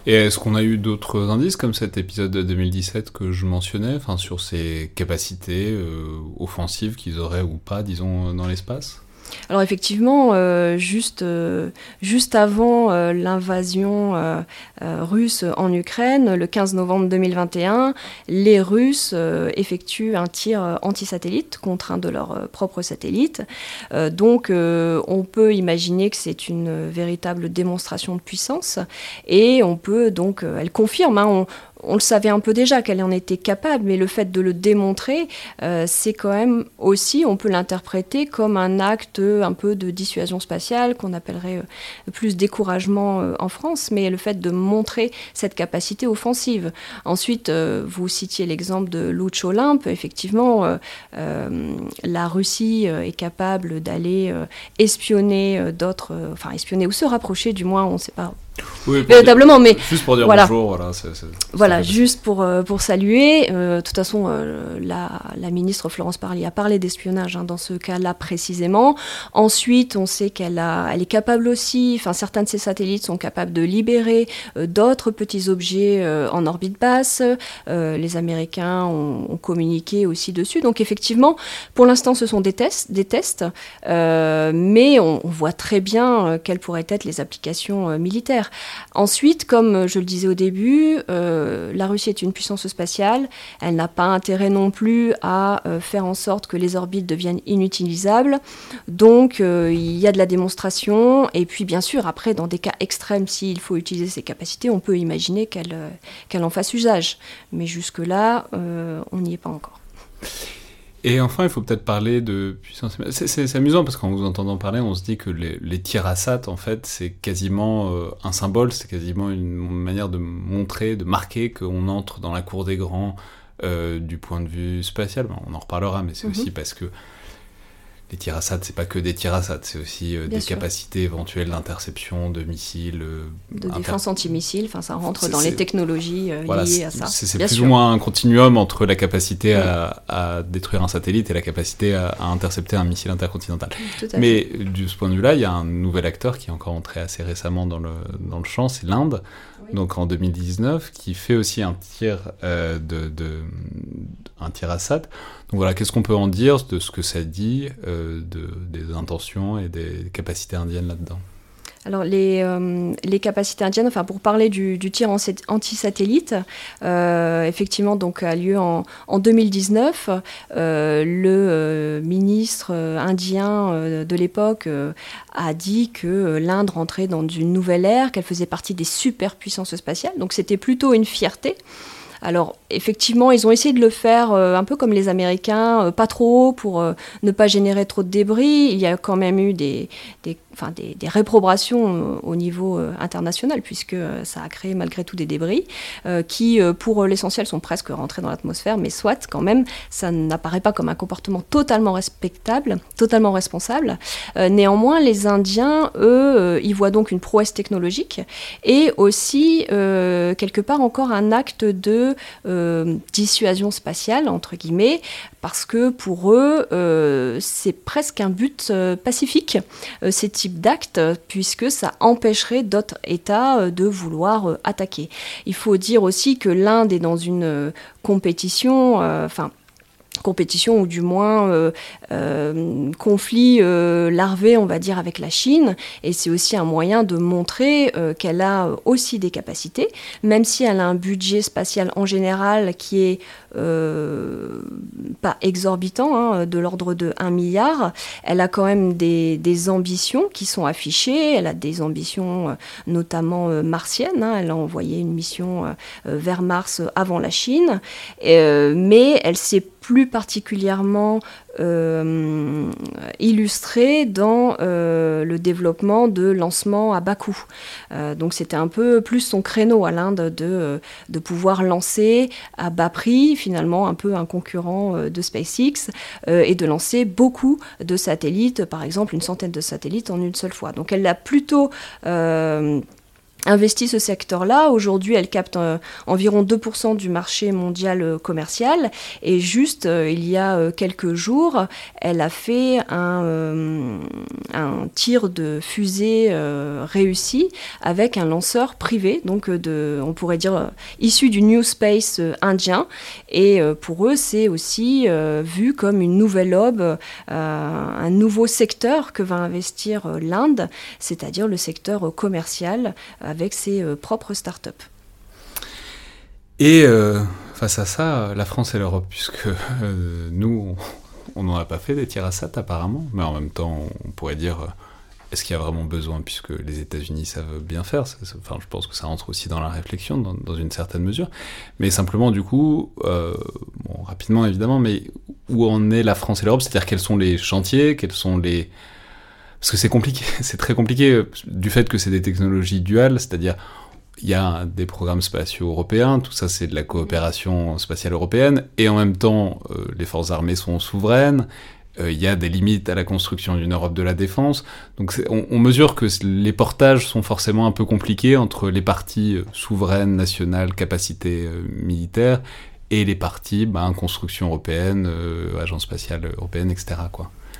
Et est-ce qu'on a eu d'autres indices comme cet épisode de 2017 que je mentionnais, enfin sur ces capacités euh, offensives qu'ils auraient ou pas, disons, dans l'espace? Alors effectivement, euh, juste, euh, juste avant euh, l'invasion russe en Ukraine, le 15 novembre 2021, les Russes effectuent un tir anti-satellite contre un de leurs propres satellites. donc on peut imaginer que c'est une véritable démonstration de puissance et on peut donc, elle confirme, hein, le savait un peu déjà qu'elle en était capable, mais le fait de le démontrer, euh, c'est quand même aussi, on peut l'interpréter comme un acte un peu de dissuasion spatiale, qu'on appellerait euh, plus découragement euh, en France, mais le fait de montrer cette capacité offensive. Ensuite, vous citiez l'exemple de Luch Olympe, effectivement, la Russie est capable d'aller espionner d'autres, enfin espionner ou se rapprocher, du moins, on ne sait pas véritablement, mais juste pour dire voilà. bonjour, voilà, voilà juste pour, euh, pour saluer. Euh, de toute façon, euh, la, la, ministre Florence Parly a parlé d'espionnage hein, dans ce cas-là précisément. Ensuite, on sait qu'elle a, elle est capable aussi, enfin certains de ses satellites sont capables de libérer d'autres petits objets en orbite basse. les Américains ont, ont, communiqué aussi dessus. Donc effectivement, pour l'instant, ce sont des tests, des tests, mais on, on, voit très bien quelles pourraient être les applications militaires. Ensuite, comme je le disais au début, euh, la Russie est une puissance spatiale. Elle n'a pas intérêt non plus à euh, faire en sorte que les orbites deviennent inutilisables. Donc, euh, il y a de la démonstration. Et puis, bien sûr, après, dans des cas extrêmes, s'il faut utiliser ses capacités, on peut imaginer qu'elle en fasse usage. Mais jusque-là, on n'y est pas encore. Et enfin, il faut peut-être parler de puissance. C'est amusant parce qu'en vous entendant parler, on se dit que les, SAT, en fait, c'est quasiment euh, un symbole, c'est quasiment une manière de montrer, de marquer qu'on entre dans la cour des grands euh, du point de vue spatial. on en reparlera, mais c'est mm-hmm. aussi parce que les tirs c'est pas que des tirs c'est aussi euh, des capacités éventuelles d'interception de missiles. Euh, de défense anti-missiles, enfin ça rentre dans les technologies euh, liées à ça. C'est plus ou moins un continuum entre la capacité à, détruire un satellite et la capacité à, intercepter un missile intercontinental. Mais de ce point de vue-là, il y a un nouvel acteur qui est encore entré assez récemment dans le, dans le champ, c'est l'Inde donc en 2019, qui fait aussi un tir, euh, de, Assad. Donc voilà, qu'est-ce qu'on peut en dire de ce que ça dit, euh, de, des intentions et des capacités indiennes là-dedans? Alors les, euh, les, capacités indiennes, enfin pour parler du, tir anti-satellite, euh, effectivement donc a lieu en, en 2019. Euh, le ministre indien de l'époque a dit que l'Inde rentrait dans une nouvelle ère, qu'elle faisait partie des superpuissances spatiales. Donc c'était plutôt une fierté. Alors effectivement, ils ont essayé de le faire un peu comme les Américains, pas trop pour ne pas générer trop de débris. Il y a quand même eu des enfin des, réprobations euh, au niveau euh, international, puisque euh, ça a créé malgré tout des débris, qui pour l'essentiel sont presque rentrés dans l'atmosphère, mais soit quand même, ça n'apparaît pas comme un comportement totalement respectable, totalement responsable. néanmoins, les Indiens, eux, y voient donc une prouesse technologique et aussi, quelque part, encore un acte de dissuasion spatiale, entre guillemets, parce que pour eux, c'est presque un but pacifique. c'est d'acte, puisque ça empêcherait d'autres États euh, de vouloir euh, attaquer. Il faut dire aussi que l'Inde est dans une euh, compétition, enfin, compétition ou du moins euh, euh, conflit euh, larvé, on va dire, avec la Chine. Et c'est aussi un moyen de montrer qu'elle a aussi des capacités, même si elle a un budget spatial en général qui est pas exorbitant, hein, de l'ordre de 1 milliard. Elle a quand même des, ambitions qui sont affichées. Elle a des ambitions notamment martiennes. Hein. Elle a envoyé une mission vers Mars avant la Chine. mais elle s'est plus particulièrement euh, illustré dans euh, le développement de lancements à bas coût. Euh, donc c'était un peu plus son créneau à l'Inde de, de pouvoir lancer à bas prix, finalement un peu un concurrent de SpaceX, et de lancer beaucoup de satellites, par exemple une centaine de satellites en une seule fois. Donc elle l'a plutôt investi ce secteur-là. Aujourd'hui, elle capte euh, environ 2% du marché mondial euh, commercial. Et juste euh, il y a quelques jours, elle a fait un, un tir de fusée réussi avec un lanceur privé, donc de, on pourrait dire issu du New Space indien. Et pour eux, c'est aussi vu comme une nouvelle aube, un nouveau secteur que va investir l'Inde, c'est-à-dire le secteur commercial avec ses euh, propres startups. Et euh, face à ça, la France et l'Europe, puisque euh, nous, on n'en a pas fait des tirs apparemment, mais en même temps, on pourrait dire est-ce qu'il y a vraiment besoin, puisque les États-Unis savent bien faire? Enfin, je pense que ça rentre aussi dans la réflexion, dans, une certaine mesure. Mais simplement, du coup, rapidement évidemment, mais où en est la France et l'Europe? C'est-à-dire quels sont les chantiers, quels sont les parce que c'est compliqué, c'est très compliqué euh, du fait que c'est des technologies duales, c'est-à-dire il y a des programmes spatiaux européens, tout ça c'est de la coopération spatiale européenne, et en même temps euh, les forces armées sont souveraines, euh, il y a des limites à la construction d'une Europe de la défense, donc on, mesure que les portages sont forcément un peu compliqués entre les parties souveraines, nationales, capacités militaires, et les parties ben, construction européenne, agence spatiale européenne, etc.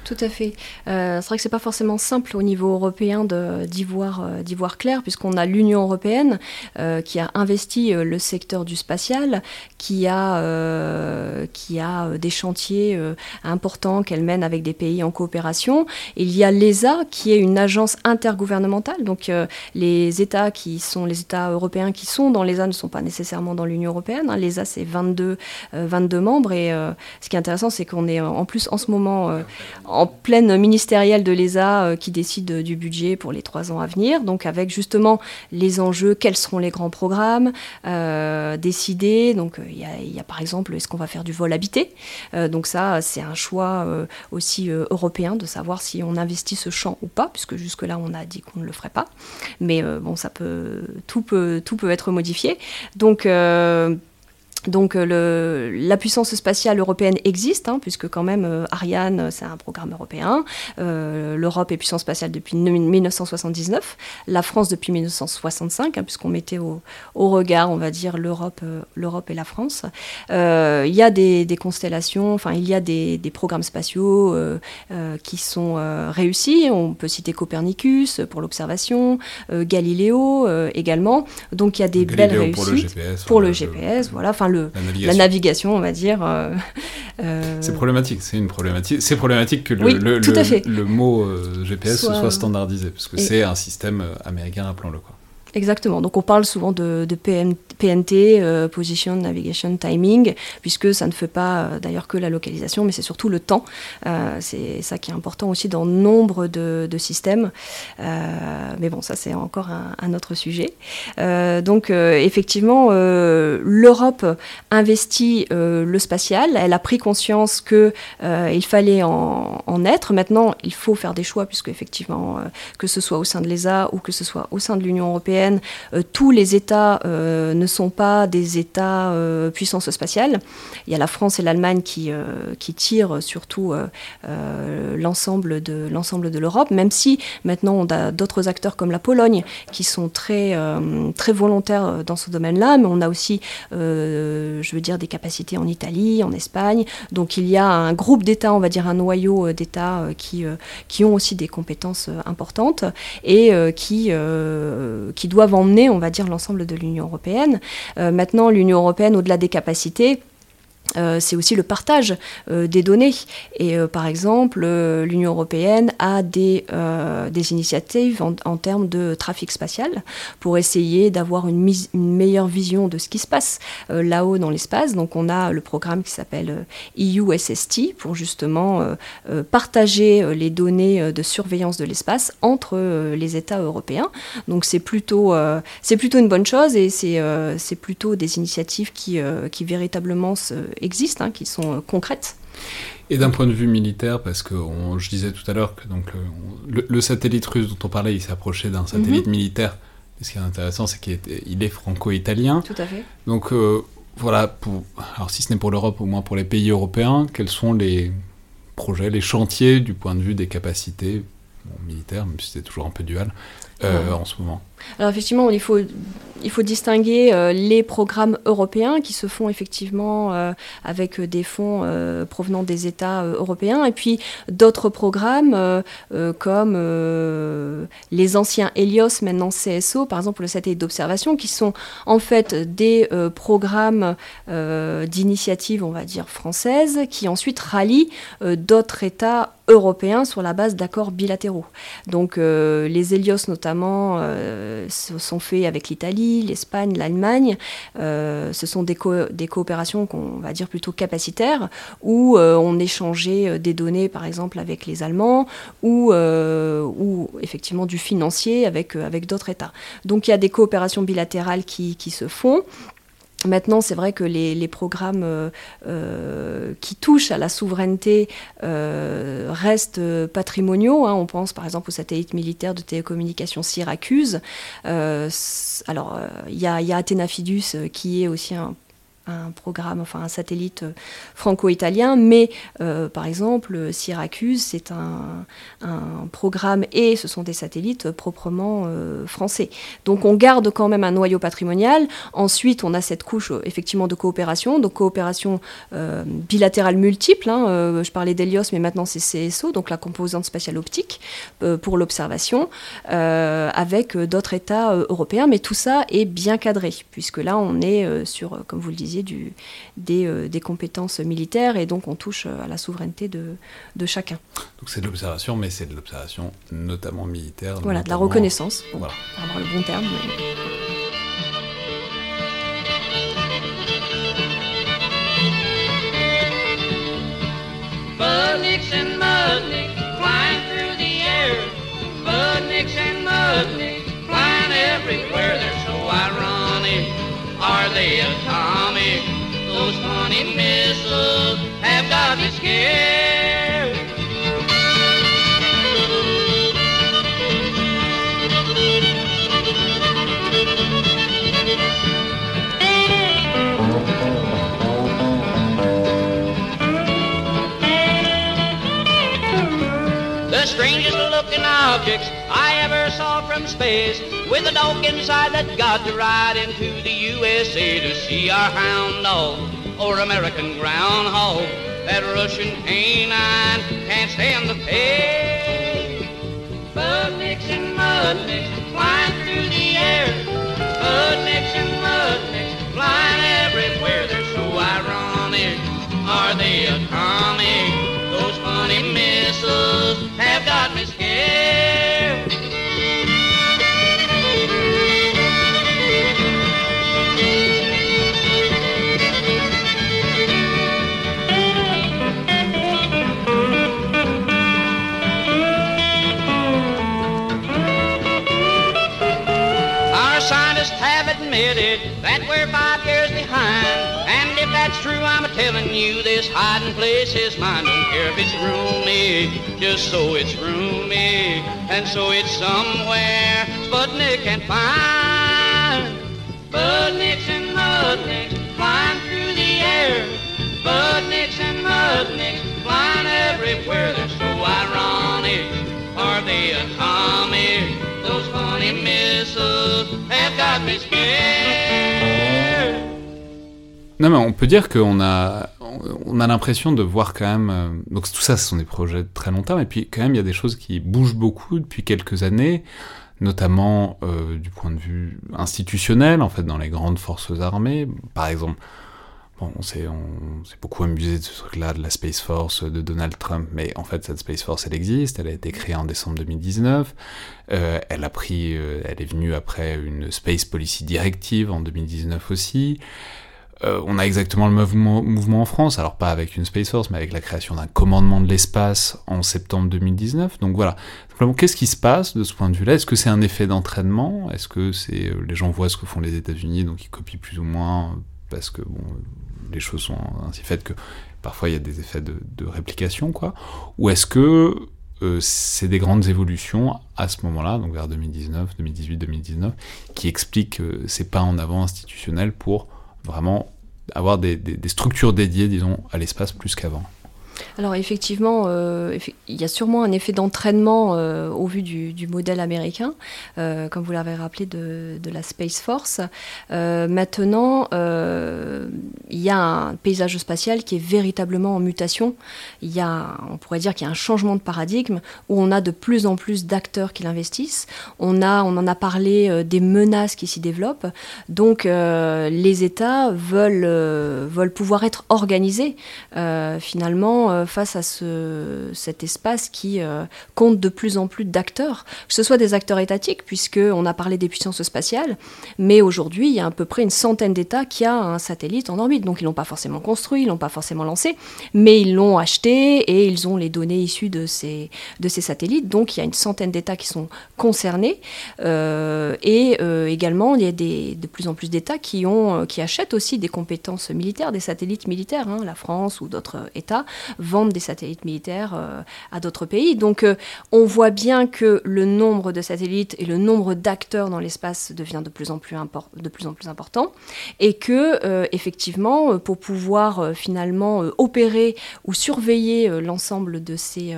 Tout à fait. Euh, c'est vrai que c'est pas forcément simple au niveau européen d'y voir, euh, voir, clair, puisqu'on a l'Union européenne euh, qui a investi le secteur du spatial, qui a, qui a des chantiers importants qu'elle mène avec des pays en coopération. Il y a l'ESA, qui est une agence intergouvernementale. Donc les États qui sont les États européens qui sont dans l'ESA ne sont pas nécessairement dans l'Union européenne. Hein. L'ESA, c'est 22, 22 membres. Et ce qui est intéressant, c'est qu'on est en plus en ce moment en pleine ministérielle de l'ESA euh, qui décide euh, du budget pour les trois ans à venir, donc avec justement les enjeux, quels seront les grands programmes euh, décidés. Donc il y, a par exemple, est-ce qu'on va faire du vol habité? Donc ça, c'est un choix aussi européen de savoir si on investit ce champ ou pas, puisque jusque-là on a dit qu'on ne le ferait pas. Mais bon, ça peut, tout peut, tout peut être modifié. Donc donc euh, la puissance spatiale européenne existe, hein, puisque quand même euh, Ariane, c'est un programme européen. Euh, L'Europe est puissance spatiale depuis 1979, la France depuis 1965, hein, puisqu'on mettait au, regard, on va dire, l'Europe l'Europe et la France. Il y a des, constellations, enfin il y a des, programmes spatiaux qui sont réussis. On peut citer Copernicus pour l'observation, Galileo également. Donc il y a des belles réussites pour le GPS, voilà. Enfin la, navigation. on va dire. Euh, euh, c'est problématique, c'est une problématique. C'est problématique que le, le, mot euh, GPS soit, standardisé, parce que c'est un système américain, rappelons-le. Exactement. Donc on parle souvent de, PNT, euh, Position Navigation Timing, puisque ça ne fait pas euh, d'ailleurs que la localisation, mais c'est surtout le temps. Euh, c'est ça qui est important aussi dans nombre de, systèmes. mais bon, ça c'est encore un, autre sujet. donc effectivement, l'Europe investit le spatial. Elle a pris conscience que il fallait en, en, être. Maintenant, il faut faire des choix, puisque effectivement, que ce soit au sein de l'ESA ou que ce soit au sein de l'Union européenne tous les États euh, ne sont pas des États euh, puissance spatiale. Il y a la France et l'Allemagne qui, qui tirent surtout l'ensemble de l'ensemble de l'Europe, même si maintenant on a d'autres acteurs comme la Pologne qui sont très, très volontaires dans ce domaine-là, mais on a aussi, je veux dire, des capacités en Italie, en Espagne. Donc il y a un groupe d'États, on va dire un noyau d'États qui, qui ont aussi des compétences importantes et qui, qui doivent emmener, on va dire, l'ensemble de l'Union européenne. Euh, maintenant, l'Union européenne, au-delà des capacités, c'est aussi le partage euh, des données. Et euh, par exemple, l'Union européenne a des, des initiatives en, termes de trafic spatial pour essayer d'avoir une, meilleure vision de ce qui se passe là-haut dans l'espace. Donc on a le programme qui s'appelle EUSST e pour justement partager les données de surveillance de l'espace entre les États européens. Donc c'est plutôt, plutôt une bonne chose et c'est plutôt des initiatives qui, qui véritablement se existent, hein, qui sont euh, concrètes. Et d'un point de vue militaire, parce que je disais tout à l'heure que donc, le, satellite russe dont on parlait, il s'est approché d'un satellite mhm. militaire. ce qui est intéressant, c'est qu'il est, franco-italien. Tout à fait. Donc euh, voilà, pour, alors si ce n'est pour l'Europe, au moins pour les pays européens, quels sont les projets, les chantiers du point de vue des capacités militaires, même si c'est toujours un peu dual, euh, en ce moment? Alors effectivement, il faut il faut distinguer euh, les programmes européens qui se font effectivement euh, avec des fonds euh, provenant des États européens et puis d'autres programmes comme les anciens Helios, maintenant CSO, par exemple le satellite d'observation, qui sont en fait des programmes d'initiative, on va dire, française, qui ensuite rallient d'autres États européens sur la base d'accords bilatéraux. Donc les Helios notamment sont faits avec l'Italie, l'Espagne, l'Allemagne. Euh, ce sont des, coopérations qu'on va dire plutôt capacitaires, où euh, on échangeait euh, des données, par exemple, avec les Allemands, ou, effectivement du financier avec, d'autres États. Donc il y a des coopérations bilatérales qui se font. Maintenant, c'est vrai que les, programmes euh, euh, qui touchent à la souveraineté euh, restent patrimoniaux. Hein. On pense par exemple au satellite militaire de télécommunications Syracuse. alors, il y, a Fidus qui est aussi un un programme, enfin un satellite euh, franco-italien, mais euh, par exemple Syracuse, c'est un, programme et ce sont des satellites proprement euh, français. Donc on garde quand même un noyau patrimonial. Ensuite, on a cette couche effectivement de coopération, donc coopération bilatérale multiple. Hein, je parlais d'Helios, mais maintenant c'est CSO, donc la composante spatiale optique pour l'observation, avec d'autres États européens, mais tout ça est bien cadré, puisque là on est sur, comme vous le disiez, du, euh, des, compétences militaires et donc on touche euh, à la souveraineté de, de chacun. Donc c'est de l'observation, mais c'est de l'observation notamment militaire. Voilà, de la reconnaissance, pour avoir le bon terme. everywhere. They're so ironic. Are they those funny missiles have got me scared. The strangest looking objects I ever saw from space with a dog inside that got to ride into the USA to see our hound dog or American groundhog. That Russian canine can't stand the pace. Budnicks and mudnicks flying through the air. Budnicks and mudnicks flying everywhere. They're so ironic. Are they atomic? honey misses have got me scared. Our scientists have admitted that we're by that's true, I'm telling you this hiding place is mine. Don't care if it's roomy, just so it's roomy. And so it's somewhere Sputnik can find. Sputniks and Mudniks flying through the air. Sputniks and Mudniks flying everywhere. They're so ironic. Are they atomic? Those funny missiles have got me scared. Non mais on peut dire qu'on a on a l'impression de voir quand même euh, donc tout ça ce sont des projets de très long terme et puis quand même il y a des choses qui bougent beaucoup depuis quelques années notamment euh, du point de vue institutionnel en fait dans les grandes forces armées par exemple Bon, on s'est beaucoup amusé de ce truc-là, de la Space Force de Donald Trump, mais en fait cette Space Force elle existe, elle a été créée en décembre 2019, euh, elle a pris, elle est venue après une Space Policy Directive en 2019 aussi. Euh, on a exactement le mouvement, mouvement, en France, alors pas avec une Space Force, mais avec la création d'un commandement de l'espace en septembre 2019. Donc voilà, simplement qu'est-ce qui se passe de ce point de vue-là? Est-ce que c'est un effet d'entraînement? Est-ce que c'est les gens voient ce que font les États-Unis, donc ils copient plus ou moins parce que bon, les choses sont ainsi faites que parfois il y a des effets de, réplication, quoi? Ou est-ce que euh, c'est des grandes évolutions à ce moment-là, donc vers 2019, 2018, 2019, qui expliquent euh, ces pas en avant institutionnels pour vraiment avoir des, structures dédiées, disons, à l'espace plus qu'avant alors effectivement, euh, il y a sûrement un effet d'entraînement euh, au vu du, modèle américain, euh, comme vous l'avez rappelé de, la Space Force. maintenant, il y a un paysage spatial qui est véritablement en mutation. Il y a, on pourrait dire qu'il y a un changement de paradigme où on a de plus en plus d'acteurs qui l'investissent. On, on en a parlé des menaces qui s'y développent. Donc les États veulent, veulent pouvoir être organisés finalement euh, face à ce, cet espace qui euh, compte de plus en plus d'acteurs, que ce soit des acteurs étatiques, puisqu'on a parlé des puissances spatiales, mais aujourd'hui, il y a à peu près une centaine d'États qui a un satellite en orbite. Donc ils l'ont pas forcément construit, ils l'ont pas forcément lancé, mais ils l'ont acheté et ils ont les données issues de ces, satellites. Donc il y a une centaine d'États qui sont concernés. Euh, et également, il y a de plus en plus d'États qui achètent aussi des compétences militaires, des satellites militaires, hein, la France ou d'autres États, vendent des satellites militaires euh, à d'autres pays. Donc euh, on voit bien que le nombre de satellites et le nombre d'acteurs dans l'espace devient de plus en plus, de plus, en plus important et que euh, effectivement pour pouvoir finalement opérer ou surveiller l'ensemble de ces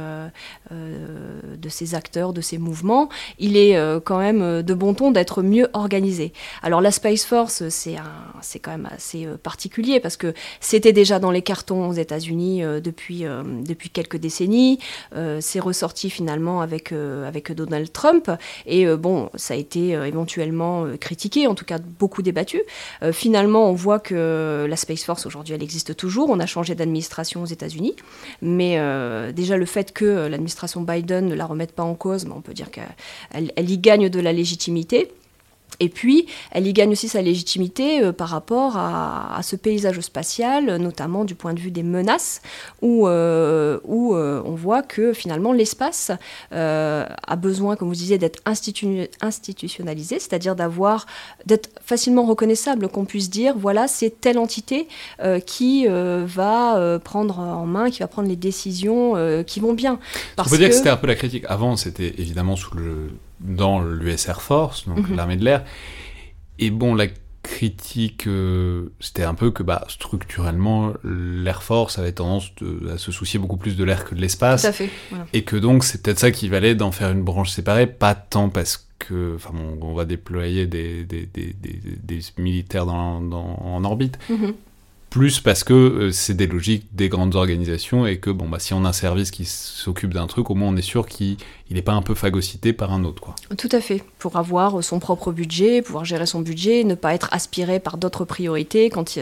de ces acteurs, de ces mouvements, il est quand même de bon ton d'être mieux organisé. Alors la Space Force, c'est c'est quand même assez particulier parce que c'était déjà dans les cartons aux États-Unis depuis euh, depuis, quelques décennies. Euh, c'est ressorti finalement avec, euh, avec Donald Trump. Et bon, ça a été éventuellement critiqué, en tout cas beaucoup débattu. finalement, on voit que la Space Force aujourd'hui, elle existe toujours. On a changé d'administration aux États-Unis. Mais déjà, le fait que l'administration Biden ne la remette pas en cause, ben, on peut dire qu'elle elle y gagne de la légitimité. Et puis, elle y gagne aussi sa légitimité euh, par rapport à, ce paysage spatial, notamment du point de vue des menaces, où, euh, où euh, on voit que finalement l'espace a besoin, comme vous disiez, d'être institutionnalisé, c'est-à-dire d'avoir, d'être facilement reconnaissable, qu'on puisse dire, voilà, c'est telle entité qui va prendre en main, qui va prendre les décisions qui vont bien. Parce On peut dire que c'était un peu la critique. Avant, c'était évidemment sous le dans l'US Air Force, donc mhm. l'armée de l'air. Et bon, la critique, euh, c'était un peu que bah, structurellement, l'Air Force avait tendance à se soucier beaucoup plus de l'air que de l'espace. Tout à fait. Et que donc, c'est peut-être ça qui valait d'en faire une branche séparée, pas tant parce que, enfin, on, va déployer des, des, des, des militaires dans, dans, en orbite, mhm plus parce que euh, c'est des logiques des grandes organisations et que bon bah si on a un service qui s'occupe d'un truc, au moins on est sûr qu'il n'est pas un peu phagocyté par un autre quoi. Tout à fait, pour avoir son propre budget, pouvoir gérer son budget, ne pas être aspiré par d'autres priorités quand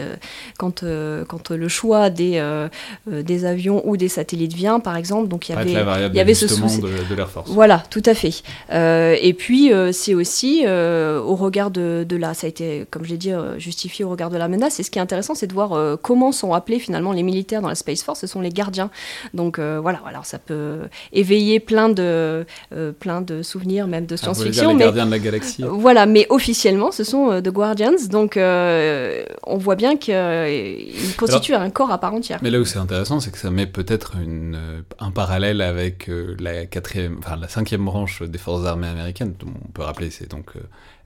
quand euh, quand le choix des euh, des avions ou des satellites vient par exemple, donc il y avait il y avait ce souci de, l'Air Force. Voilà, tout à fait. et puis c'est aussi au regard de, de la ça a été comme je l'ai dit justifié au regard de la menace et ce qui est intéressant c'est de voir euh, comment sont appelés finalement les militaires dans la Space Force, ce sont les gardiens. Donc euh, voilà, alors ça peut éveiller plein de, euh, plein de souvenirs, même de ah, science-fiction. les gardiens de la galaxie? voilà, mais officiellement, ce sont The Guardians. Donc on voit bien qu'ils constituent un corps à part entière. Mais là où c'est intéressant, c'est que ça met peut-être un parallèle avec la quatrième, enfin la cinquième branche des forces armées américaines. On peut rappeler, c'est donc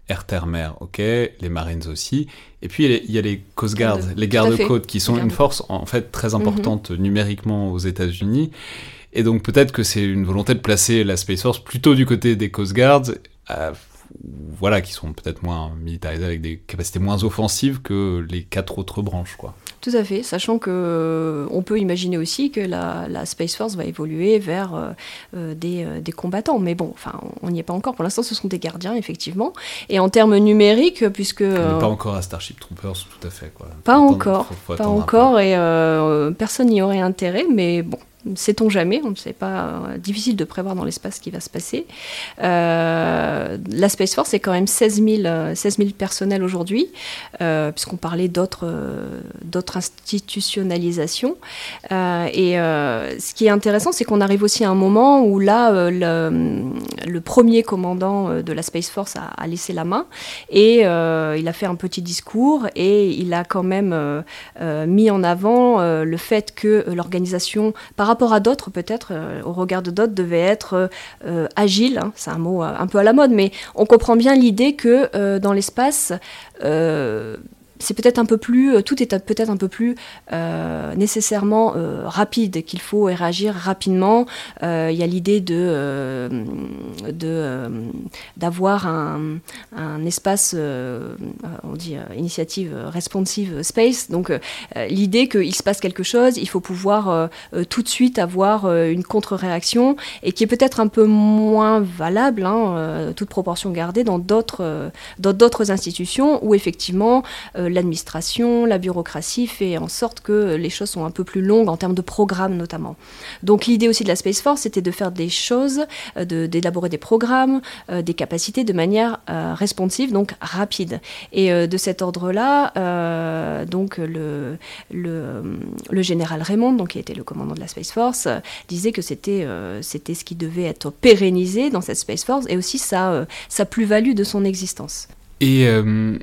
air, terre, mer, ok, les Marines aussi. Et puis il y a les Coast Guard, les gardes-côtes, qui sont une force en fait très importante mhm. numériquement aux États-Unis. Et donc peut-être que c'est une volonté de placer la Space Force plutôt du côté des Coast Guards, euh, voilà, qui sont peut-être moins militarisés avec des capacités moins offensives que les quatre autres branches, quoi. Tout à fait, sachant que euh, on peut imaginer aussi que la, Space Force va évoluer vers euh, euh, des, combattants. Mais bon, enfin, on n'y est pas encore. Pour l'instant, ce sont des gardiens, effectivement. Et en termes numériques, puisque on n'est pas encore à Starship Troopers, tout à fait. Quoi. Pas encore, pas encore, et personne n'y aurait intérêt. Mais bon, Sait-on jamais On ne sait pas. Euh, difficile de prévoir dans l'espace ce qui va se passer. Euh, la Space Force est quand même 16 000, 16 000 personnels aujourd'hui, euh, puisqu'on parlait d'autres, d'autres institutionnalisations. et ce qui est intéressant, c'est qu'on arrive aussi à un moment où là, le, premier commandant de la Space Force a, laissé la main et il a fait un petit discours et il a quand même mis en avant le fait que l'organisation, par rapport à d'autres, peut-être, euh, au regard de d'autres, devait être euh, euh, agile. Hein, c'est un mot un peu à la mode, mais on comprend bien l'idée que dans l'espace, c'est peut-être un peu plus, tout est peut-être un peu plus nécessairement rapide, qu'il faut réagir rapidement. Il y a l'idée de, d'avoir un, un, espace, on dit initiative responsive space. Donc l'idée qu'il se passe quelque chose, il faut pouvoir tout de suite avoir une contre-réaction et qui est peut-être un peu moins valable, hein, toute proportion gardée, dans d'autres d'autres institutions où effectivement euh, l'administration, la bureaucratie fait en sorte que les choses sont un peu plus longues en termes de programmes notamment. Donc l'idée aussi de la Space Force, c'était de faire des choses, euh, d'élaborer des programmes, euh, des capacités de manière responsive, donc rapide. Et de cet ordre-là, donc le, le, général Raymond, donc, qui était le commandant de la Space Force, disait que c'était c'était ce qui devait être pérennisé dans cette Space Force et aussi sa, sa plus-value de son existence. Et euh,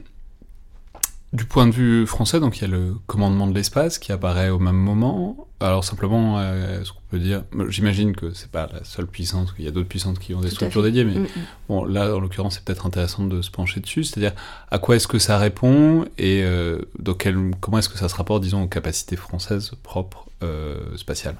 du point de vue français, donc il y a le commandement de l'espace qui apparaît au même moment. Alors simplement, euh, ce qu'on peut dire, j'imagine que c'est pas la seule puissance, qu'il y a d'autres puissances qui ont des structures dédiées, mais mm, mm. bon, là en l'occurrence, c'est peut-être intéressant de se pencher dessus, c'est-à-dire à quoi est-ce que ça répond et euh, comment est-ce que ça se rapporte, disons, aux capacités françaises propres spatiales?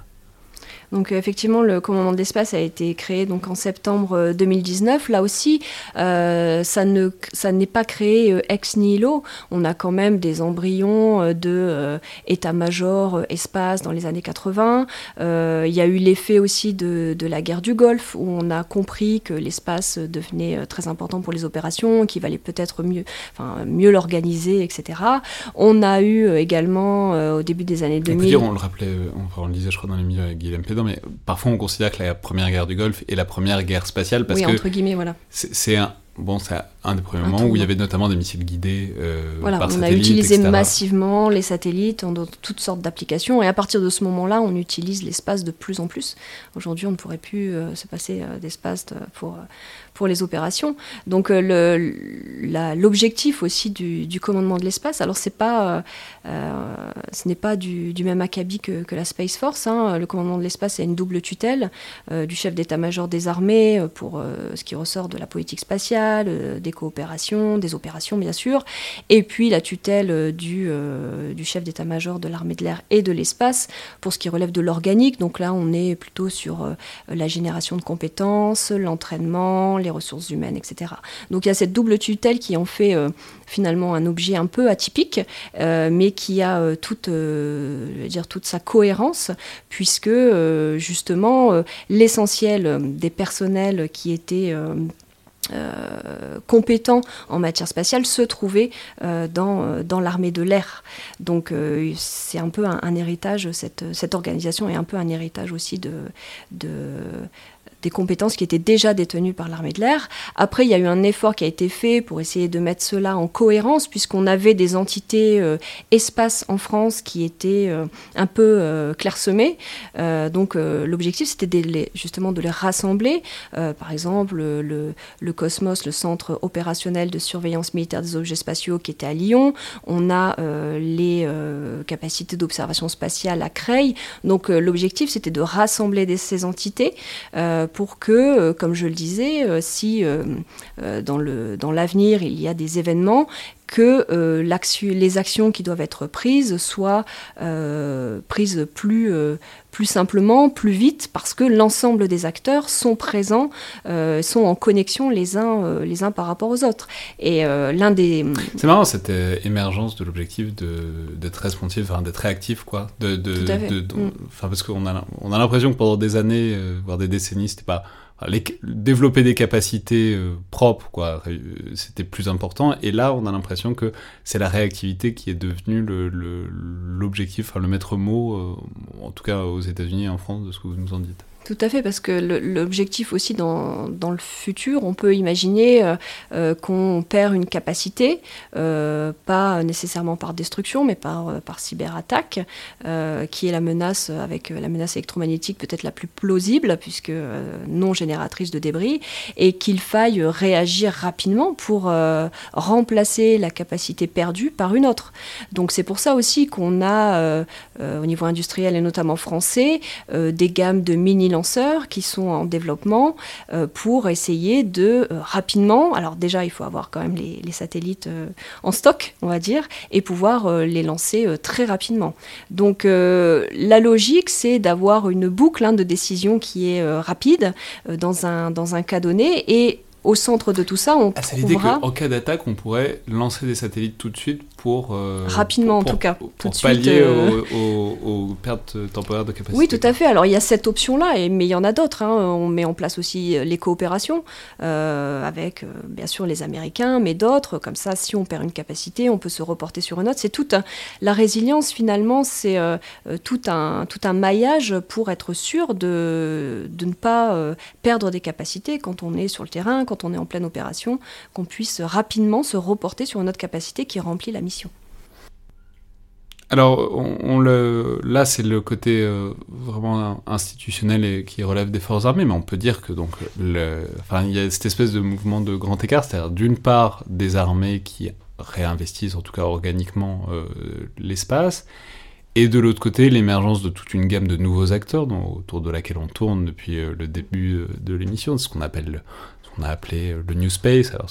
Donc euh, effectivement, le commandement de l'espace a été créé donc en septembre 2019. Euh, Là aussi, euh, ça ne ça n'est pas créé ex nihilo. On a quand même des embryons de état-major espace dans les années 80. Il y a eu l'effet aussi de, de, la guerre du Golfe où on a compris que l'espace devenait très important pour les opérations, qu'il valait peut-être mieux, enfin, mieux l'organiser, etc. On a eu également au début des années 2000. On peut dire, on le rappelait, on, le disait, je crois, dans les milieux avec Guillaume mais parfois on considère que la première guerre du Golfe est la première guerre spatiale parce oui, que entre guillemets, voilà. c'est un bon, c'est un des premiers moments où il y avait notamment des missiles guidés euh, voilà, par on a utilisé massivement les satellites dans toutes sortes d'applications et à partir de ce moment-là, on utilise l'espace de plus en plus. Aujourd'hui, on ne pourrait plus euh, se passer euh, d'espace pour pour les opérations. Donc l'objectif aussi du, commandement de l'espace, alors pas, ce n'est pas du, même acabit que, la Space Force. Hein. Le commandement de l'espace a une double tutelle du chef d'état-major des armées pour ce qui ressort de la politique spatiale, des coopérations, des opérations bien sûr, et puis la tutelle du, du chef d'état-major de l'armée de l'air et de l'espace pour ce qui relève de l'organique. Donc là, on est plutôt sur la génération de compétences, l'entraînement, les ressources humaines, etc. Donc il y a cette double tutelle qui en fait euh, finalement un objet un peu atypique, euh, mais qui a euh, toute, dire, toute sa cohérence, puisque justement l'essentiel des personnels qui étaient compétents en matière spatiale se trouvait dans, dans l'armée de l'air. Donc c'est un peu un, héritage, cette, cette, organisation est un peu un héritage aussi de, de des compétences qui étaient déjà détenues par l'armée de l'air. Après, il y a eu un effort qui a été fait pour essayer de mettre cela en cohérence, puisqu'on avait des entités euh, espace en France qui étaient euh, un peu euh, clairsemées. donc l'objectif, c'était justement de les rassembler. par exemple, le, le, Cosmos, le centre opérationnel de surveillance militaire des objets spatiaux qui était à Lyon. On a les capacités d'observation spatiale à Creil. Donc l'objectif, c'était de rassembler ces entités pour que, euh, comme je le disais, euh, si euh, dans l'avenir il y a des événements, que les actions qui doivent être prises soient prises plus, plus simplement, plus vite, parce que l'ensemble des acteurs sont présents, sont en connexion les uns, les uns par rapport aux autres. Et l'un des... C'est marrant cette émergence de l'objectif d'être responsive, d'être réactif, quoi. De, de, mm. parce qu'on a, on a l'impression que pendant des années, voire des décennies, c'était pas développer des capacités euh, propres, quoi, c'était plus important. Et là, on a l'impression que c'est la réactivité qui est devenue l'objectif, le, le maître mot, euh, en tout cas aux États-Unis et en France, de ce que vous nous en dites. Tout à fait, parce que l'objectif aussi dans, dans, le futur, on peut imaginer euh, euh, qu'on perd une capacité, euh, pas nécessairement par destruction, mais par, par cyberattaque, qui est la menace, avec la menace électromagnétique peut-être la plus plausible, puisque non génératrice de débris, et qu'il faille réagir rapidement pour remplacer la capacité perdue par une autre. Donc c'est pour ça aussi qu'on a, au niveau industriel et notamment français, des gammes de mini qui sont en développement pour essayer de rapidement, alors déjà il faut avoir quand même les, les satellites en stock, on va dire, et pouvoir les lancer très rapidement. Donc la logique, c'est d'avoir une boucle hein, de décision qui est rapide dans, un, dans un cas donné et au centre de tout ça, on ah, C'est l'idée qu'en cas d'attaque, on pourrait lancer des satellites tout de suite pour... Euh, Rapidement, en tout cas. Pour, pallier euh, aux, pertes temporaires de capacité. Oui, tout à fait. Alors, il y a cette option-là, mais il y en a d'autres. Hein. On met en place aussi les coopérations avec, bien sûr, les Américains, mais d'autres. Comme ça, si on perd une capacité, on peut se reporter sur une autre. C'est toute... La résilience, finalement, c'est tout, un, tout un maillage pour être sûr de, de ne pas perdre des capacités quand on est sur le terrain, quand on est en pleine opération, qu'on puisse rapidement se reporter sur une autre capacité qui remplit la mission. Alors, on, le, là, c'est le côté euh, vraiment institutionnel et qui relève des forces armées, mais on peut dire que donc, il y a cette espèce de mouvement de grand écart, c'est-à-dire d'une part des armées qui réinvestissent, en tout cas organiquement, euh, l'espace, et de l'autre côté, l'émergence de toute une gamme de nouveaux acteurs autour de laquelle on tourne depuis euh, le début de l'émission, ce qu'on appelle on a appelé le New Space. Alors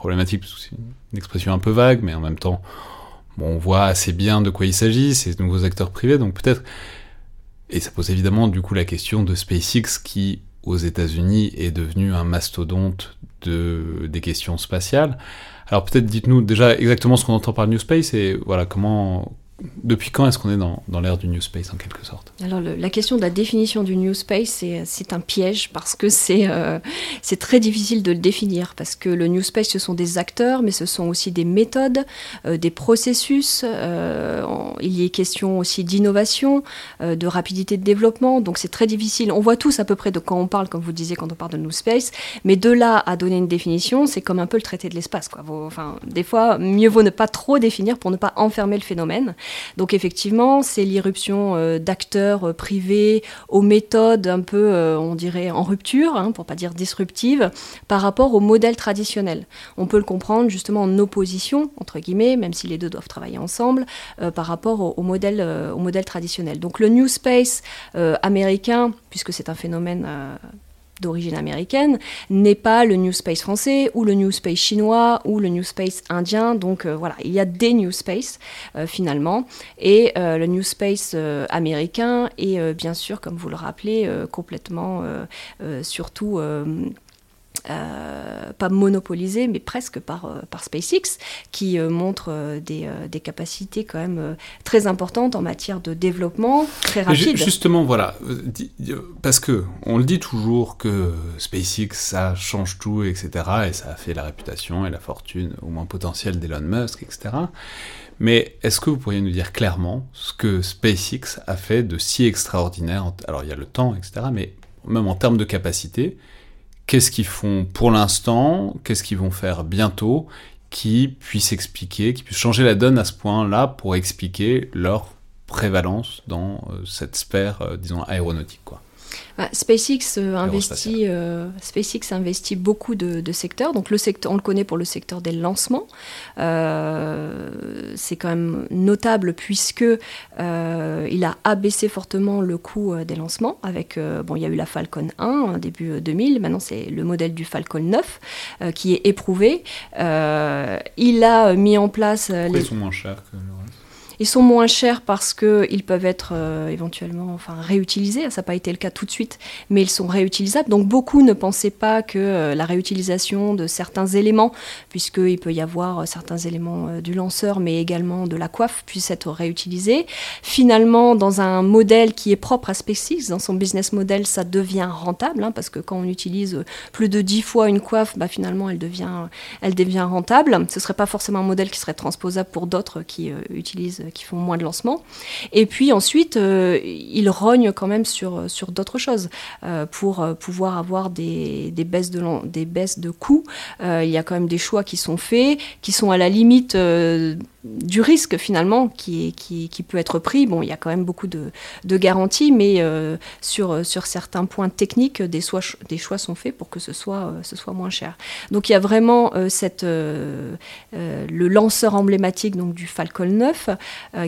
problématique c'est une expression un peu vague, mais en même temps, on voit assez bien de quoi il s'agit, ces nouveaux acteurs privés, donc peut-être. Et ça pose évidemment du coup la question de SpaceX qui, aux États-Unis, est devenu un mastodonte de, des questions spatiales. Alors peut-être dites-nous déjà exactement ce qu'on entend par New Space et voilà comment, depuis quand est-ce qu'on est dans, l'ère du New Space en quelque sorte? Alors la question de la définition du New Space, c'est un piège parce que euh, c'est très difficile de le définir parce que le New Space, ce sont des acteurs, mais ce sont aussi des méthodes, euh, des processus. Euh, il y est question aussi d'innovation, de rapidité de développement, donc c'est très difficile. On voit tous à peu près de quand on parle, comme vous disiez, quand on parle de New Space, mais de là à donner une définition, c'est comme un peu le traité de l'espace. Enfin, des fois, mieux vaut ne pas trop définir pour ne pas enfermer le phénomène. Donc effectivement, c'est l'irruption euh, d'acteurs euh, privés aux méthodes un peu, euh, on dirait, en rupture, hein, pour pas dire disruptive, par rapport au modèle traditionnel. On peut le comprendre justement en opposition, entre guillemets, même si les deux doivent travailler ensemble, par rapport au, modèle, au modèle traditionnel. Donc le New Space américain, puisque c'est un phénomène d'origine américaine n'est pas le New Space français ou le New Space chinois ou le New Space indien. Donc euh, voilà, il y a des New Space euh, finalement. Et euh, le New Space américain est bien sûr, comme vous le rappelez, complètement surtout euh, pas monopolisé, mais presque par, euh, par SpaceX, qui euh, montre des, des, capacités quand même très importantes en matière de développement très rapide. Justement, voilà, parce que on le dit toujours que SpaceX, ça change tout, etc., et ça a fait la réputation et la fortune, au moins potentielle, d'Elon Musk, etc. Mais est-ce que vous pourriez nous dire clairement ce que SpaceX a fait de si extraordinaire Alors, il y a le temps, etc., mais même en termes de capacité, qu'est-ce qu'ils font pour l'instant, qu'est-ce qu'ils vont faire bientôt, qui puisse expliquer, qui puisse changer la donne à ce point-là pour expliquer leur prévalence dans euh, cette sphère, euh, disons, aéronautique. Bah, SpaceX, euh, investit, euh, SpaceX investit beaucoup de, secteurs. Donc le secteur, on le connaît pour le secteur des lancements. Euh, c'est quand même notable puisque il a abaissé fortement le coût des lancements. Avec bon, il y a eu la Falcon 1 début 2000. Maintenant c'est le modèle du Falcon 9 qui est éprouvé. il a mis en place. les... Ils sont moins chers que le reste ils sont moins chers parce qu'ils peuvent être euh, éventuellement enfin, réutilisés. Ça n'a pas été le cas tout de suite, mais ils sont réutilisables. Donc beaucoup ne pensaient pas que euh, la réutilisation de certains éléments, puisqu'il peut y avoir euh, certains éléments du lanceur, mais également de la coiffe, puissent être réutilisés. Finalement, dans un modèle qui est propre à SpaceX, dans son business model, ça devient rentable, hein, parce que quand on utilise plus de 10 fois une coiffe, bah, finalement, elle devient, elle devient rentable. Ce ne serait pas forcément un modèle qui serait transposable pour d'autres qui utilisent qui font moins de lancements. Et puis ensuite, euh, ils rognent quand même sur, sur d'autres choses euh, pour euh, pouvoir avoir des, des, baisses de, des baisses de coûts. il y a quand même des choix qui sont faits, qui sont à la limite du risque finalement qui, qui, peut être pris. Bon, il y a quand même beaucoup de, de garanties, mais euh, sur, sur certains points techniques, des, choix, des choix sont faits pour que ce soit, euh, ce soit moins cher. Donc il y a vraiment euh, cette, le lanceur emblématique donc, du Falcon 9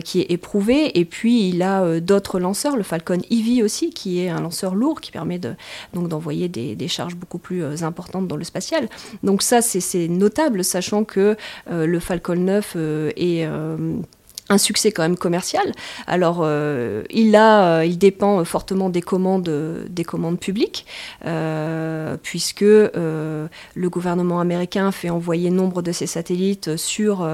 qui est éprouvé, et puis il a d'autres lanceurs, le Falcon Heavy aussi, qui est un lanceur lourd qui permet de, donc, d'envoyer des, des, charges beaucoup plus importantes dans le spatial. Donc ça, c'est, notable, sachant que le Falcon 9 est euh, un succès quand même commercial. Alors, euh, euh, il dépend fortement des commandes, des commandes publiques, puisque le gouvernement américain fait envoyer nombre de ses satellites sur,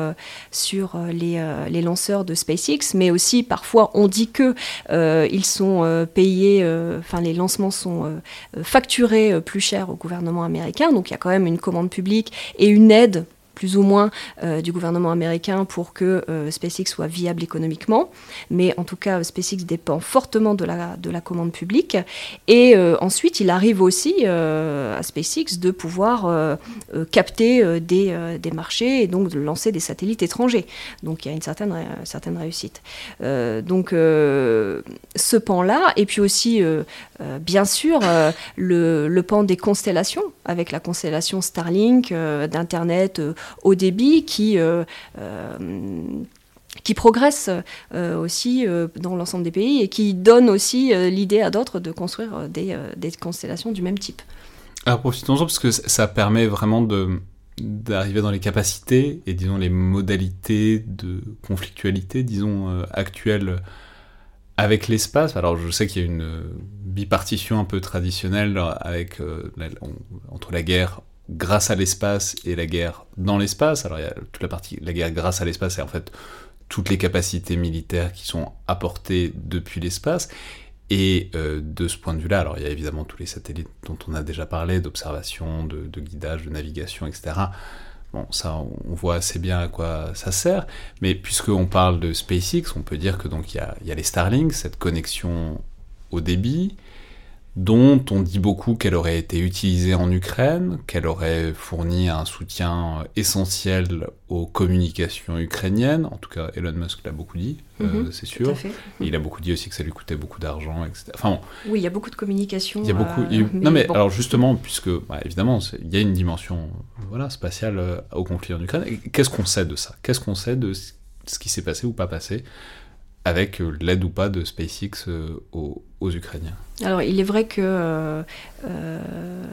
les, lanceurs de SpaceX, mais aussi parfois on dit que ils sont payés, enfin les lancements sont facturés plus cher au gouvernement américain, donc il y a quand même une commande publique et une aide plus ou moins euh, du gouvernement américain pour que euh, SpaceX soit viable économiquement. Mais en tout cas, SpaceX dépend fortement de la, de la commande publique. Et euh, ensuite, il arrive aussi à SpaceX de pouvoir capter des, des, marchés et donc de lancer des satellites étrangers. Donc il y a une certaine, certaine réussite. donc ce pan-là, et puis aussi, bien sûr, le, le pan des constellations, avec la constellation Starlink, d'Internet au débit qui euh, euh, qui progresse euh, aussi dans l'ensemble des pays et qui donne aussi l'idée à d'autres de construire des, des, constellations du même type. Alors profitons-en parce que ça permet vraiment d'arriver dans les capacités et disons les modalités de conflictualité disons actuelles avec l'espace. Alors je sais qu'il y a une bipartition un peu traditionnelle avec entre la guerre grâce à l'espace et la guerre dans l'espace. Alors il y a toute la partie, la guerre grâce à l'espace, c'est en fait toutes les capacités militaires qui sont apportées depuis l'espace. Et euh, de ce point de vue-là, alors il y a évidemment tous les satellites dont on a déjà parlé, d'observation, de, guidage, de navigation, etc. Bon, ça, on voit assez bien à quoi ça sert. Mais puisqu'on parle de SpaceX, on peut dire que donc y a, y a les Starlink, cette connexion au débit, dont on dit beaucoup qu'elle aurait été utilisée en Ukraine, qu'elle aurait fourni un soutien essentiel aux communications ukrainiennes. En tout cas, Elon Musk l'a beaucoup dit, euh, mhm, c'est sûr. il a beaucoup dit aussi que ça lui coûtait beaucoup d'argent, etc. Enfin, oui, il y a beaucoup de communication. Il y a beaucoup. Euh, non, mais alors justement, puisque bah, évidemment, il y a une dimension voilà, spatiale euh, au conflit en Ukraine. Qu'est-ce qu'on sait de ça? Qu'est-ce qu'on sait de ce qui s'est passé ou pas passé avec l'aide ou pas de SpaceX aux, alors, il est vrai que euh, euh,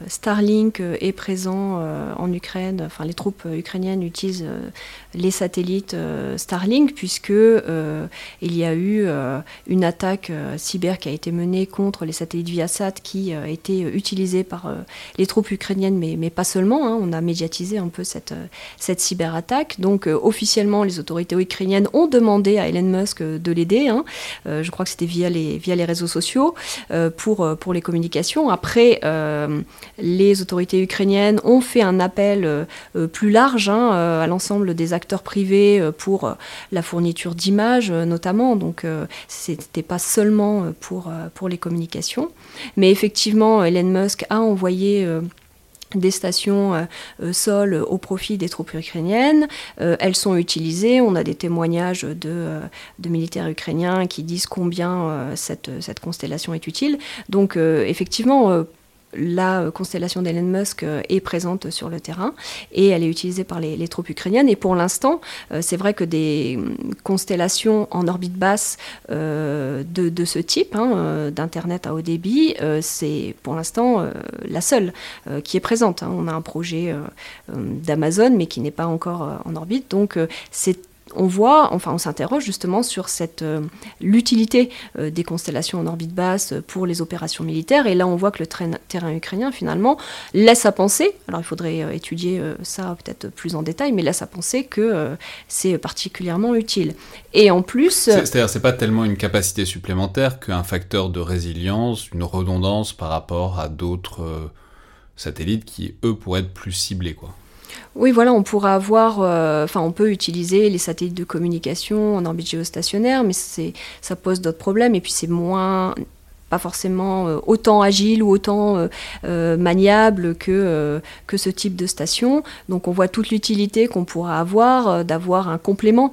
Starlink est présent euh, en Ukraine, enfin, les troupes ukrainiennes utilisent les satellites Starlink, puisque il y a eu une attaque cyber qui a été menée contre les satellites Viasat qui a été utilisée par les troupes ukrainiennes, mais, pas seulement. Hein. on a médiatisé un peu cette, cette cyberattaque. Donc, officiellement, les autorités ukrainiennes ont demandé à Elon Musk de l'aider. Hein. je crois que c'était via les réseaux sociaux pour, euh, pour les communications. Après, euh, les autorités ukrainiennes ont fait un appel euh, plus large hein, à l'ensemble des acteurs privés pour la fourniture d'images notamment. Donc, ce n'était pas seulement pour, pour les communications. Mais effectivement, Elon Musk a envoyé des stations euh, sol au profit des troupes ukrainiennes. elles sont utilisées. On a des témoignages de, militaires ukrainiens qui disent combien cette, constellation est utile. Donc effectivement, la constellation d'Elon Musk euh, est présente sur le terrain et elle est utilisée par les, troupes ukrainiennes. Et pour l'instant, euh, c'est vrai que des hum, constellations en orbite basse euh, de, ce type, hein, d'Internet à haut débit, c'est pour l'instant la seule qui est présente. Hein. On a un projet d'Amazon, mais qui n'est pas encore en orbite. Donc c'est on voit, enfin on s'interroge justement sur cette euh, l'utilité euh, des constellations en orbite basse pour les opérations militaires. Et là, on voit que le terrain ukrainien finalement laisse à penser. Alors il faudrait euh, étudier ça peut-être plus en détail, mais laisse à penser que c'est particulièrement utile. Et en plus, c'est-à-dire c'est pas tellement une capacité supplémentaire qu'un facteur de résilience, une redondance par rapport à d'autres satellites qui eux pourraient être plus ciblés, quoi. Oui, voilà, on pourra avoir, euh, enfin, on peut utiliser les satellites de communication en orbite géostationnaire, mais ça pose d'autres problèmes et puis c'est moins pas forcément euh, autant agile ou autant euh, euh, maniable que, que ce type de station. Donc on voit toute l'utilité qu'on pourra avoir d'avoir un complément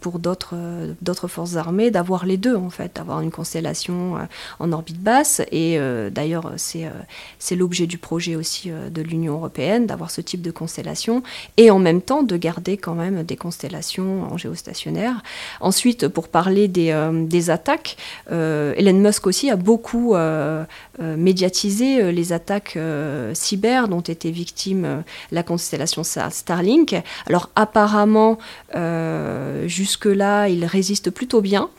pour d'autres d'autres forces armées, d'avoir les deux en fait, d'avoir une constellation en orbite basse. Et d'ailleurs c'est l'objet du projet aussi de l'Union européenne, d'avoir ce type de constellation et en même temps de garder quand même des constellations en géostationnaire. Ensuite, pour parler des, des attaques, Elon Musk aussi a beaucoup euh, euh, médiatisé euh, les attaques cyber dont était victime la constellation Starlink. Alors apparemment, jusque-là, il résiste plutôt bien.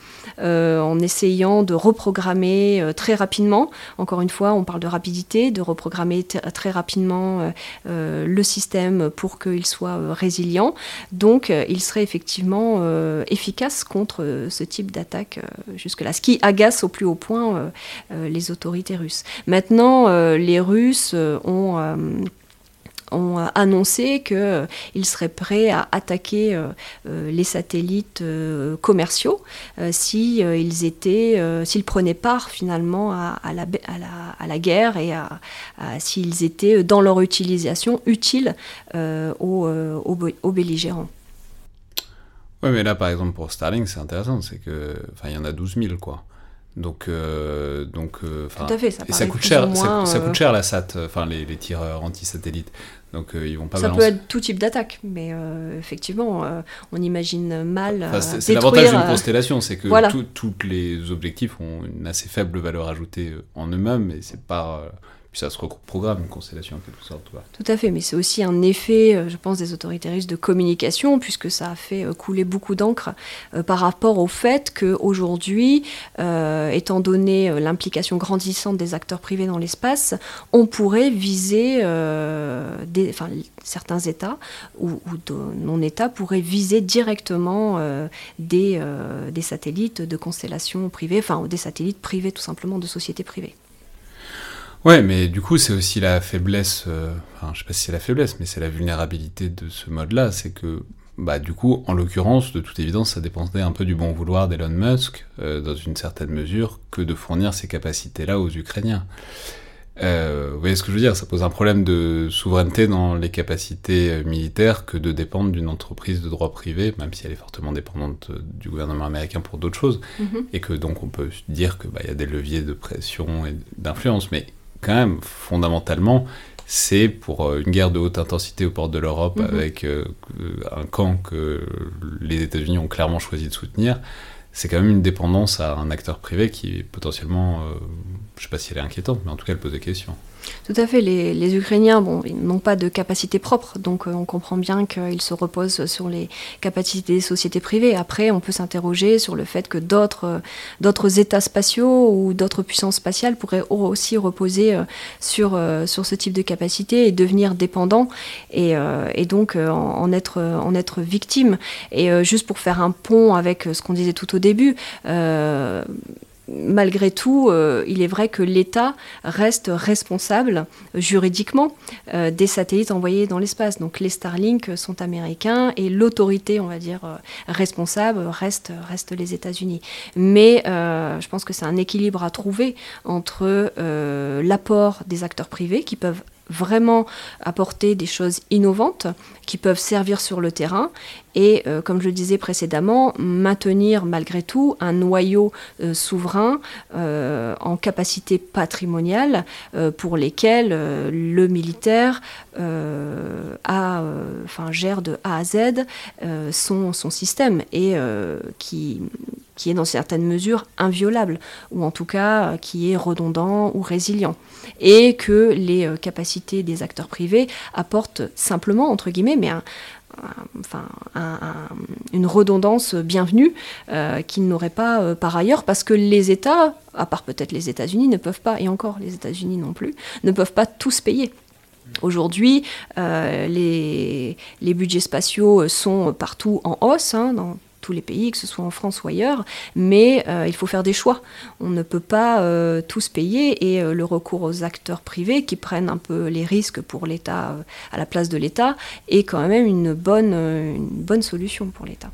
En essayant de reprogrammer très rapidement. Encore une fois, on parle de rapidité, de reprogrammer très rapidement le système pour qu'il soit résilient. Donc, il serait effectivement efficace contre ce type d'attaque jusque-là. Ce qui agace au plus haut point euh, les autorités russes. Maintenant, euh, les Russes euh, ont ont annoncé qu'ils seraient prêts à attaquer les satellites commerciaux s'ils étaient, s'ils prenaient part finalement à, la, à, la, guerre et à, s'ils étaient dans leur utilisation utiles aux, aux, belligérants. Oui, mais là, par exemple, pour Starlink, c'est intéressant, c'est que, enfin, il y en a 12 000, quoi. Donc, euh, donc, euh, Tout à fait, ça, et ça coûte cher. ça, coûte euh, cher la SAT, enfin les, les tireurs anti-satellites. Donc ils vont pas. Ça peut être tout type d'attaque, mais effectivement, on imagine mal. c'est l'avantage d'une constellation, c'est que tous les objectifs ont une assez faible valeur ajoutée en eux-mêmes, et c'est pas ça se reprogramme une constellation en quelque sorte. Tout à fait, mais c'est aussi un effet, euh, je pense, des autorités russes de communication, puisque ça a fait euh, couler beaucoup d'encre euh, par rapport au fait qu'aujourd'hui, étant donné l'implication grandissante des acteurs privés dans l'espace, on pourrait viser, enfin, certains États ou, non-États pourraient viser directement des, des satellites de constellations privées, enfin des satellites privés tout simplement de sociétés privées. Ouais, mais du coup, c'est aussi la faiblesse, euh, enfin, je sais pas si c'est la faiblesse, mais c'est la vulnérabilité de ce mode-là, c'est que, bah, du coup, en l'occurrence, de toute évidence, ça dépendait un peu du bon vouloir d'Elon Musk, euh, dans une certaine mesure, que de fournir ces capacités-là aux Ukrainiens. Euh, vous voyez ce que je veux dire? Ça pose un problème de souveraineté dans les capacités militaires que de dépendre d'une entreprise de droit privé, même si elle est fortement dépendante du gouvernement américain pour d'autres choses, mm-hmm. et que donc on peut dire qu'il bah, y a des leviers de pression et d'influence, mais quand même, fondamentalement, c'est pour euh, une guerre de haute intensité aux portes de l'Europe mhm. avec euh, un camp que les États-Unis ont clairement choisi de soutenir. C'est quand même une dépendance à un acteur privé qui est potentiellement, euh, je ne sais pas si elle est inquiétante, mais en tout cas elle pose des questions. Tout à fait. Les, Ukrainiens, bon, ils n'ont pas de capacité propre, donc euh, on comprend bien qu'ils se reposent sur les capacités des sociétés privées. Après, on peut s'interroger sur le fait que d'autres, d'autres États spatiaux ou d'autres puissances spatiales pourraient aussi reposer euh, sur, euh, sur ce type de capacité et devenir dépendants et, donc en, être, en être victimes. Et juste pour faire un pont avec ce qu'on disait tout au début, malgré tout, euh, il est vrai que l'État reste responsable juridiquement euh, des satellites envoyés dans l'espace. Donc les Starlink sont américains et l'autorité, on va dire, euh, responsable reste les États-Unis. Mais je pense que c'est un équilibre à trouver entre l'apport des acteurs privés qui peuvent vraiment apporter des choses innovantes qui peuvent servir sur le terrain et, euh, comme je le disais précédemment, maintenir malgré tout un noyau euh, souverain euh, en capacité patrimoniale pour lesquels le militaire a, enfin, gère de A à Z son, son système et qui qui est dans certaines mesures inviolable, ou en tout cas qui est redondant ou résilient. Et que les capacités des acteurs privés apportent simplement, entre guillemets, mais enfin, une redondance bienvenue euh, qu'ils n'auraient pas euh, par ailleurs, parce que les États, à part peut-être les États-Unis, ne peuvent pas, et encore les États-Unis non plus, ne peuvent pas tous payer. Aujourd'hui, euh, les, les, budgets spatiaux sont partout en hausse, hein, tous les pays, que ce soit en France ou ailleurs, mais euh, il faut faire des choix. On ne peut pas euh, tous payer et euh, le recours aux acteurs privés qui prennent un peu les risques pour l'État à la place de l'État est quand même une bonne, une bonne solution pour l'État.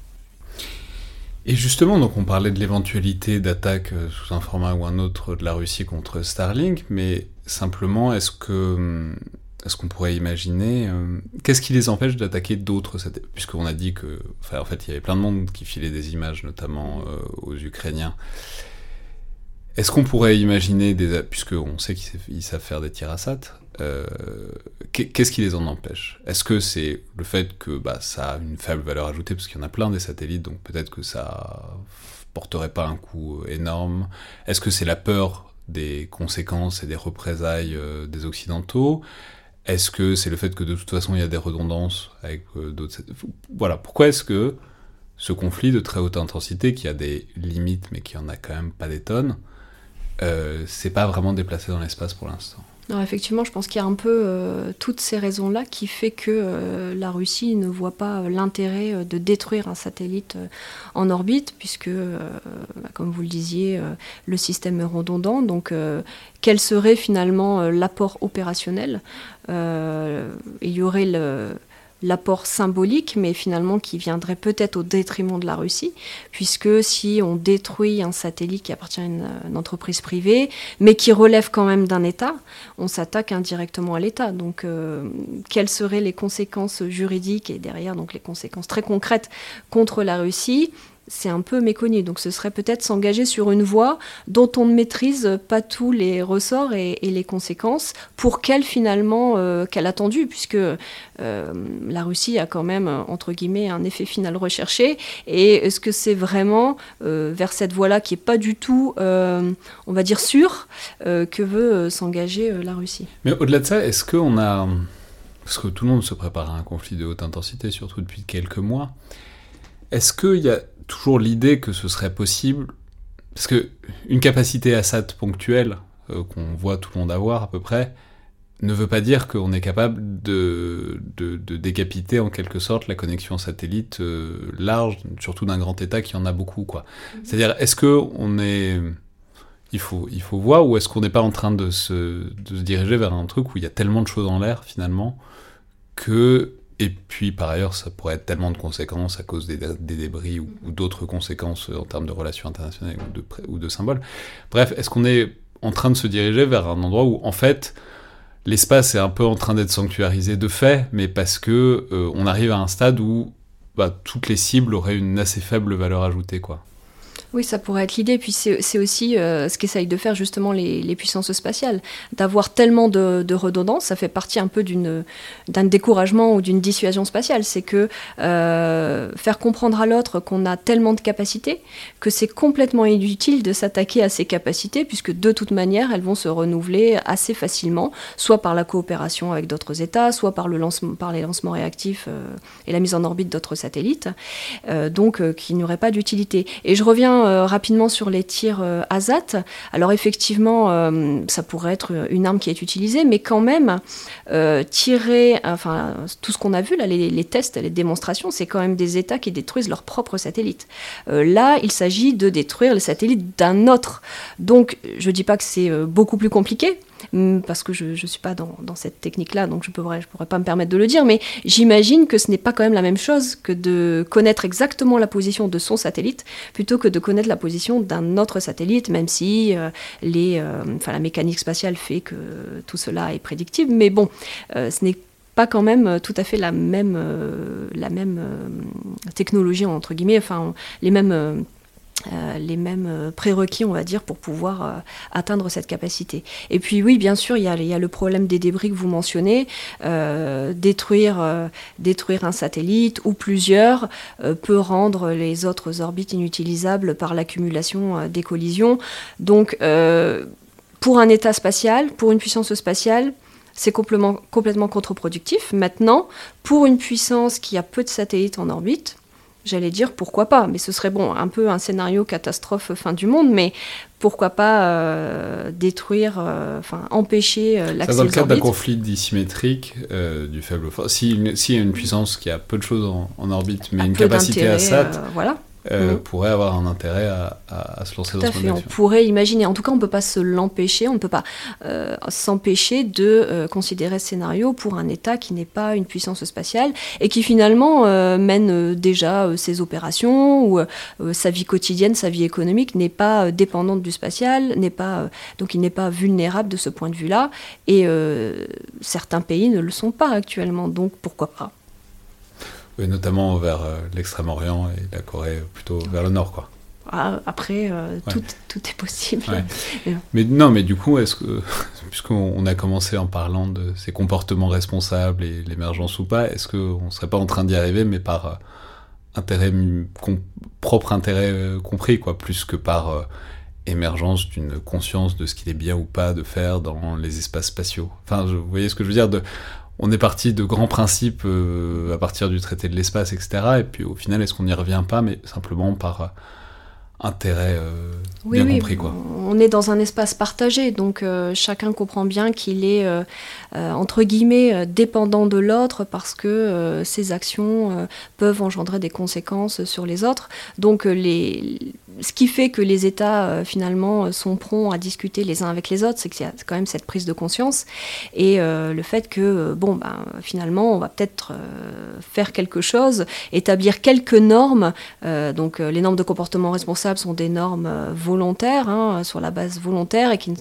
Et justement, donc on parlait de l'éventualité d'attaque sous un format ou un autre de la Russie contre Starlink, mais simplement, est-ce que est-ce qu'on pourrait imaginer euh, Qu'est-ce qui les empêche d'attaquer d'autres satellites Puisqu'on a dit que, enfin, en fait, il y avait plein de monde qui filait des images, notamment euh, aux Ukrainiens. Est-ce qu'on pourrait imaginer des, puisqu'on sait qu'ils savent faire des tirs à sat, euh, qu'est-ce qui les en empêche? Est-ce que c'est le fait que bah, ça a une faible valeur ajoutée, parce qu'il y en a plein des satellites, donc peut-être que ça porterait pas un coût énorme? Est-ce que c'est la peur des conséquences et des représailles des Occidentaux? Est-ce que c'est le fait que de toute façon il y a des redondances avec euh, d'autres... Voilà, pourquoi est-ce que ce conflit de très haute intensité, qui a des limites mais qui en a quand même pas des tonnes, euh, c'est pas vraiment déplacé dans l'espace pour l'instant? Non, effectivement, je pense qu'il y a un peu euh, toutes ces raisons-là qui fait que euh, la Russie ne voit pas euh, l'intérêt de détruire un satellite en orbite, puisque, bah, comme vous le disiez, le système est redondant. Donc, quel serait finalement l'apport opérationnel? Il y aurait le l'apport symbolique, mais finalement qui viendrait peut-être au détriment de la Russie, puisque si on détruit un satellite qui appartient à une, entreprise privée, mais qui relève quand même d'un État, on s'attaque indirectement à l'État. Donc, euh, quelles seraient les conséquences juridiques et derrière donc les conséquences très concrètes contre la Russie? C'est un peu méconnu. Donc ce serait peut-être s'engager sur une voie dont on ne maîtrise pas tous les ressorts et, les conséquences, pour qu'elle finalement, euh, qu'elle attendu, puisque euh, la Russie a quand même, entre guillemets, un effet final recherché. Et est-ce que c'est vraiment euh, vers cette voie-là qui n'est pas du tout, on va dire, sûre, que veut s'engager la Russie? Mais au-delà de ça, est-ce qu'on a... Parce que tout le monde se prépare à un conflit de haute intensité, surtout depuis quelques mois. Est-ce qu'il y a toujours l'idée que ce serait possible, parce que une capacité ASAT ponctuelle euh, qu'on voit tout le monde avoir à peu près, ne veut pas dire qu'on est capable de, de, décapiter en quelque sorte la connexion satellite euh, large, surtout d'un grand État qui en a beaucoup. quoi. Mhm. C'est-à-dire, est-ce que on est... Il faut, il faut voir, ou est-ce qu'on n'est pas en train de se, de se diriger vers un truc où il y a tellement de choses en l'air, finalement, que et puis par ailleurs, ça pourrait être tellement de conséquences à cause des, débris ou, d'autres conséquences en termes de relations internationales ou de, symboles. Bref, est-ce qu'on est en train de se diriger vers un endroit où en fait l'espace est un peu en train d'être sanctuarisé de fait, mais parce que euh, on arrive à un stade où bah, toutes les cibles auraient une assez faible valeur ajoutée, quoi. Oui, ça pourrait être l'idée. Puis c'est aussi euh, ce qu'essayent de faire justement les, puissances spatiales. D'avoir tellement de, redondance, ça fait partie un peu d'un découragement ou d'une dissuasion spatiale. C'est que euh, faire comprendre à l'autre qu'on a tellement de capacités que c'est complètement inutile de s'attaquer à ces capacités, puisque de toute manière, elles vont se renouveler assez facilement, soit par la coopération avec d'autres États, soit par, le lancement, par les lancements réactifs euh, et la mise en orbite d'autres satellites. donc, qui n'y aurait pas d'utilité. Et je reviens euh, rapidement sur les tirs euh, ASAT. Alors effectivement, euh, ça pourrait être une arme qui est utilisée, mais quand même, tirer, enfin, tout ce qu'on a vu, là, les, les, tests, les démonstrations, c'est quand même des États qui détruisent leurs propres satellites. là, il s'agit de détruire les satellites d'un autre. Donc, je ne dis pas que c'est beaucoup plus compliqué, parce que je ne suis pas dans, cette technique-là, donc je ne pourrais, pas me permettre de le dire, mais j'imagine que ce n'est pas quand même la même chose que de connaître exactement la position de son satellite, plutôt que de connaître la position d'un autre satellite, même si euh, euh, la mécanique spatiale fait que tout cela est prédictible, mais bon, euh, ce n'est pas quand même tout à fait la même, la même technologie, entre guillemets, enfin, les mêmes euh, les mêmes euh, prérequis, on va dire, pour pouvoir euh, atteindre cette capacité. Et puis oui, bien sûr, il y, a, le problème des débris que vous mentionnez. détruire, détruire un satellite ou plusieurs peut rendre les autres orbites inutilisables par l'accumulation des collisions. Donc, pour un État spatial, pour une puissance spatiale, c'est complètement, complètement contre-productif. Maintenant, pour une puissance qui a peu de satellites en orbite, j'allais dire pourquoi pas, mais ce serait bon, un peu un scénario catastrophe fin du monde, mais pourquoi pas euh, détruire, euh, enfin empêcher euh, l'accès Dans le cadre d'un conflit dissymétrique du faible force, si, y a une puissance qui a peu de choses en, orbite, mais une capacité à SAT, voilà. Euh, mhm. pourrait avoir un intérêt à, se lancer Tout dans à fait, On pourrait imaginer. En tout cas, on ne peut pas se l'empêcher, on ne peut pas euh, s'empêcher de euh, considérer ce scénario pour un État qui n'est pas une puissance spatiale et qui finalement mène déjà ses opérations ou sa vie quotidienne, sa vie économique n'est pas dépendante du spatial, n'est pas donc il n'est pas vulnérable de ce point de vue-là. Et certains pays ne le sont pas actuellement, donc pourquoi pas notamment vers euh, l'Extrême-Orient et la Corée plutôt vers le nord, quoi. Ah, après, euh, tout, tout, est possible. mais non, mais du coup, est-ce que, puisqu'on a commencé en parlant de ces comportements responsables et l'émergence ou pas, est-ce qu'on ne serait pas en train d'y arriver, mais par euh, intérêt, propre intérêt compris, quoi, plus que par émergence d'une conscience de ce qu'il est bien ou pas de faire dans les espaces spatiaux. Enfin, vous voyez ce que je veux dire de, on est parti de grands principes euh, à partir du traité de l'espace, etc. Et puis au final, est-ce qu'on n'y revient pas, mais simplement par euh, intérêt euh, bien compris quoi. On est dans un espace partagé, donc chacun comprend bien qu'il est entre guillemets dépendant de l'autre parce que ses actions peuvent engendrer des conséquences sur les autres. Donc les ce qui fait que les États, euh, finalement, euh, sont prompts à discuter les uns avec les autres, c'est qu'il y a quand même cette prise de conscience. Et euh, le fait que, bon, ben, finalement, on va peut-être faire quelque chose, établir quelques normes. donc, les normes de comportement responsable sont des normes volontaires, hein, sur la base volontaire, et qui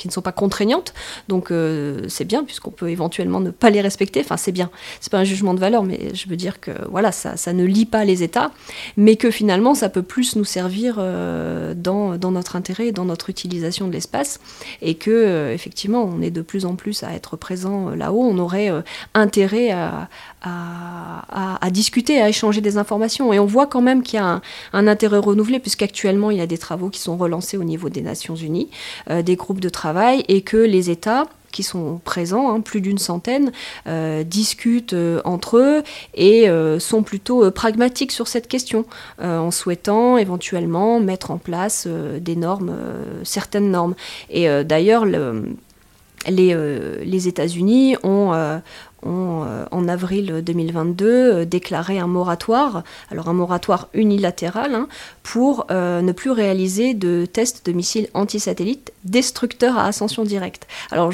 qui ne sont pas contraignantes. Donc euh, c'est bien puisqu'on peut éventuellement ne pas les respecter. Enfin c'est bien. C'est pas un jugement de valeur, mais je veux dire que voilà ça, ça ne lie pas les États, mais que finalement ça peut plus nous servir euh, dans, dans, notre intérêt dans notre utilisation de l'espace et que euh, effectivement on est de plus en plus à être présent là-haut. On aurait intérêt à, à, discuter, à échanger des informations. Et on voit quand même qu'il y a un intérêt renouvelé, puisqu'actuellement, il y a des travaux qui sont relancés au niveau des Nations Unies, des groupes de travail et que les États qui sont présents, hein, plus d'une centaine, euh, discutent euh, entre eux et euh, sont plutôt pragmatiques sur cette question, en souhaitant éventuellement mettre en place des normes, certaines normes. Et d'ailleurs, les, États-Unis ont, en avril 2022, euh, déclaré un moratoire, alors un moratoire unilatéral, hein, pour euh, ne plus réaliser de tests de missiles antisatellites destructeurs à ascension directe. Alors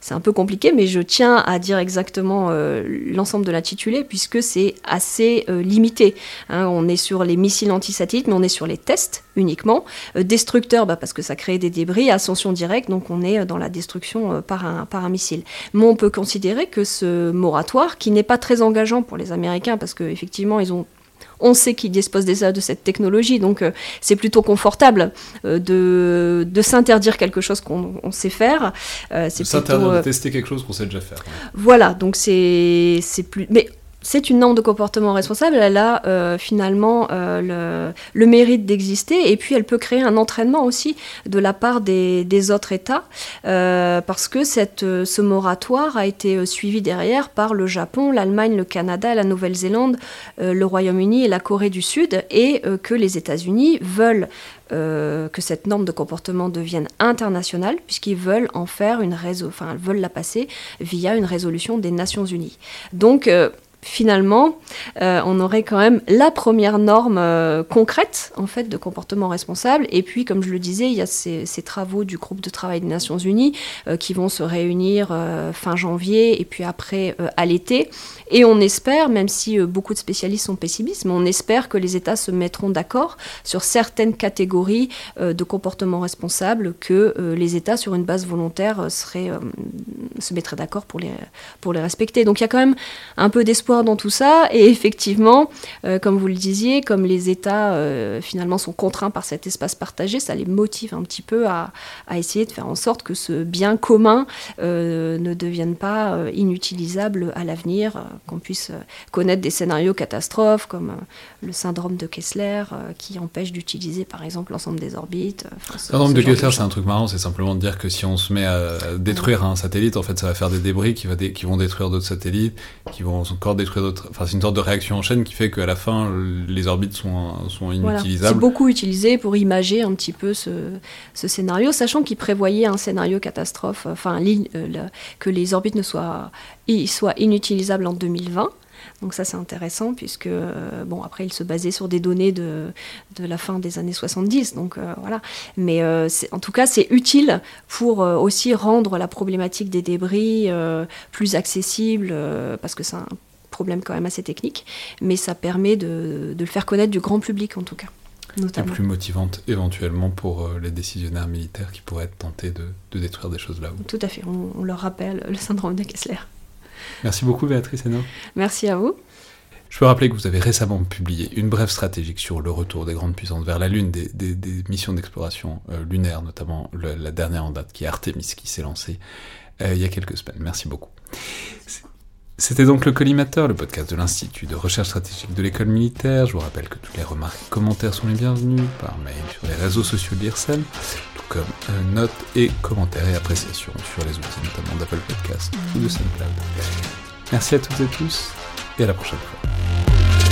c'est un peu compliqué, mais je tiens à dire exactement l'ensemble de l'intitulé, puisque c'est assez limité. Hein. on est sur les missiles antisatellites, mais on est sur les tests uniquement. destructeurs, bah, parce que ça crée des débris, ascension directe, donc on est dans la destruction par, un, par un missile. Mais on peut considérer que ce moratoire, qui n'est pas très engageant pour les Américains, parce qu'effectivement, ils ont on sait qu'ils disposent déjà de cette technologie, donc euh, c'est plutôt confortable euh, de, de s'interdire quelque chose qu'on sait faire. Euh, c'est s'interdire de tester quelque chose qu'on sait déjà faire. Voilà, donc c'est plus. Mais c'est une norme de comportement responsable, elle a euh, finalement euh, le, mérite d'exister et puis elle peut créer un entraînement aussi de la part des, autres États euh, parce que ce moratoire a été suivi derrière par le Japon, l'Allemagne, le Canada, la Nouvelle-Zélande, le Royaume-Uni et la Corée du Sud et que les États-Unis veulent que cette norme de comportement devienne internationale, puisqu'ils veulent en faire une réseau, enfin, veulent la passer via une résolution des Nations Unies. Donc, finalement, euh, on aurait quand même la première norme euh, concrète en fait de comportement responsable. Et puis, comme je le disais, il y a ces, travaux du groupe de travail des Nations Unies euh, qui vont se réunir fin janvier et puis après à l'été. Et on espère, même si beaucoup de spécialistes sont pessimistes, mais on espère que les États se mettront d'accord sur certaines catégories de comportement responsable que les États, sur une base volontaire, seraient, se mettraient d'accord pour les, pour les respecter. Donc il y a quand même un peu d'espoir dans tout ça. Et effectivement, euh, comme vous le disiez, comme les États euh, finalement sont contraints par cet espace partagé, ça les motive un petit peu à, essayer de faire en sorte que ce bien commun euh, ne devienne pas inutilisable à l'avenir, qu'on puisse connaître des scénarios catastrophes comme le syndrome de Kessler qui empêche d'utiliser par exemple l'ensemble des orbites. le syndrome de Kessler, c'est un truc marrant, c'est simplement de dire que si on se met à détruire un satellite, en fait, ça va faire des débris qui, va qui vont détruire d'autres satellites, qui vont encore d'autres. Enfin, c'est une sorte de réaction en chaîne qui fait qu'à la fin, les orbites sont, sont inutilisables. C'est beaucoup utilisé pour imager un petit peu ce, ce scénario, sachant qu'il prévoyait un scénario catastrophe, enfin, euh, que les orbites ne soient, soient inutilisables en 2020. Donc ça c'est intéressant puisque euh, bon après il se basait sur des données de, de la fin des années 70 donc euh, voilà mais euh, en tout cas c'est utile pour aussi rendre la problématique des débris plus accessible parce que c'est un problème quand même assez technique mais ça permet de, de, le faire connaître du grand public en tout cas. Notamment. Et plus motivante éventuellement pour les décisionnaires militaires qui pourraient être tentés de, de détruire des choses là-haut. Tout à fait, on, on leur rappelle le syndrome de Kessler. Merci beaucoup Béatrice Hénaud. Merci à vous. Je peux rappeler que vous avez récemment publié une brève stratégique sur le retour des grandes puissances vers la Lune, des, missions d'exploration euh, lunaire, notamment la dernière en date qui est Artemis, qui s'est lancée euh, il y a quelques semaines. Merci beaucoup. C'était donc le Collimateur, le podcast de l'Institut de recherche stratégique de l'école militaire. Je vous rappelle que toutes les remarques et commentaires sont les bienvenus par mail sur les réseaux sociaux de l'IRSEM, tout comme euh, notes et commentaires et appréciations sur les outils notamment d'Apple Podcast ou de SoundCloud. Merci à toutes et tous et à la prochaine fois.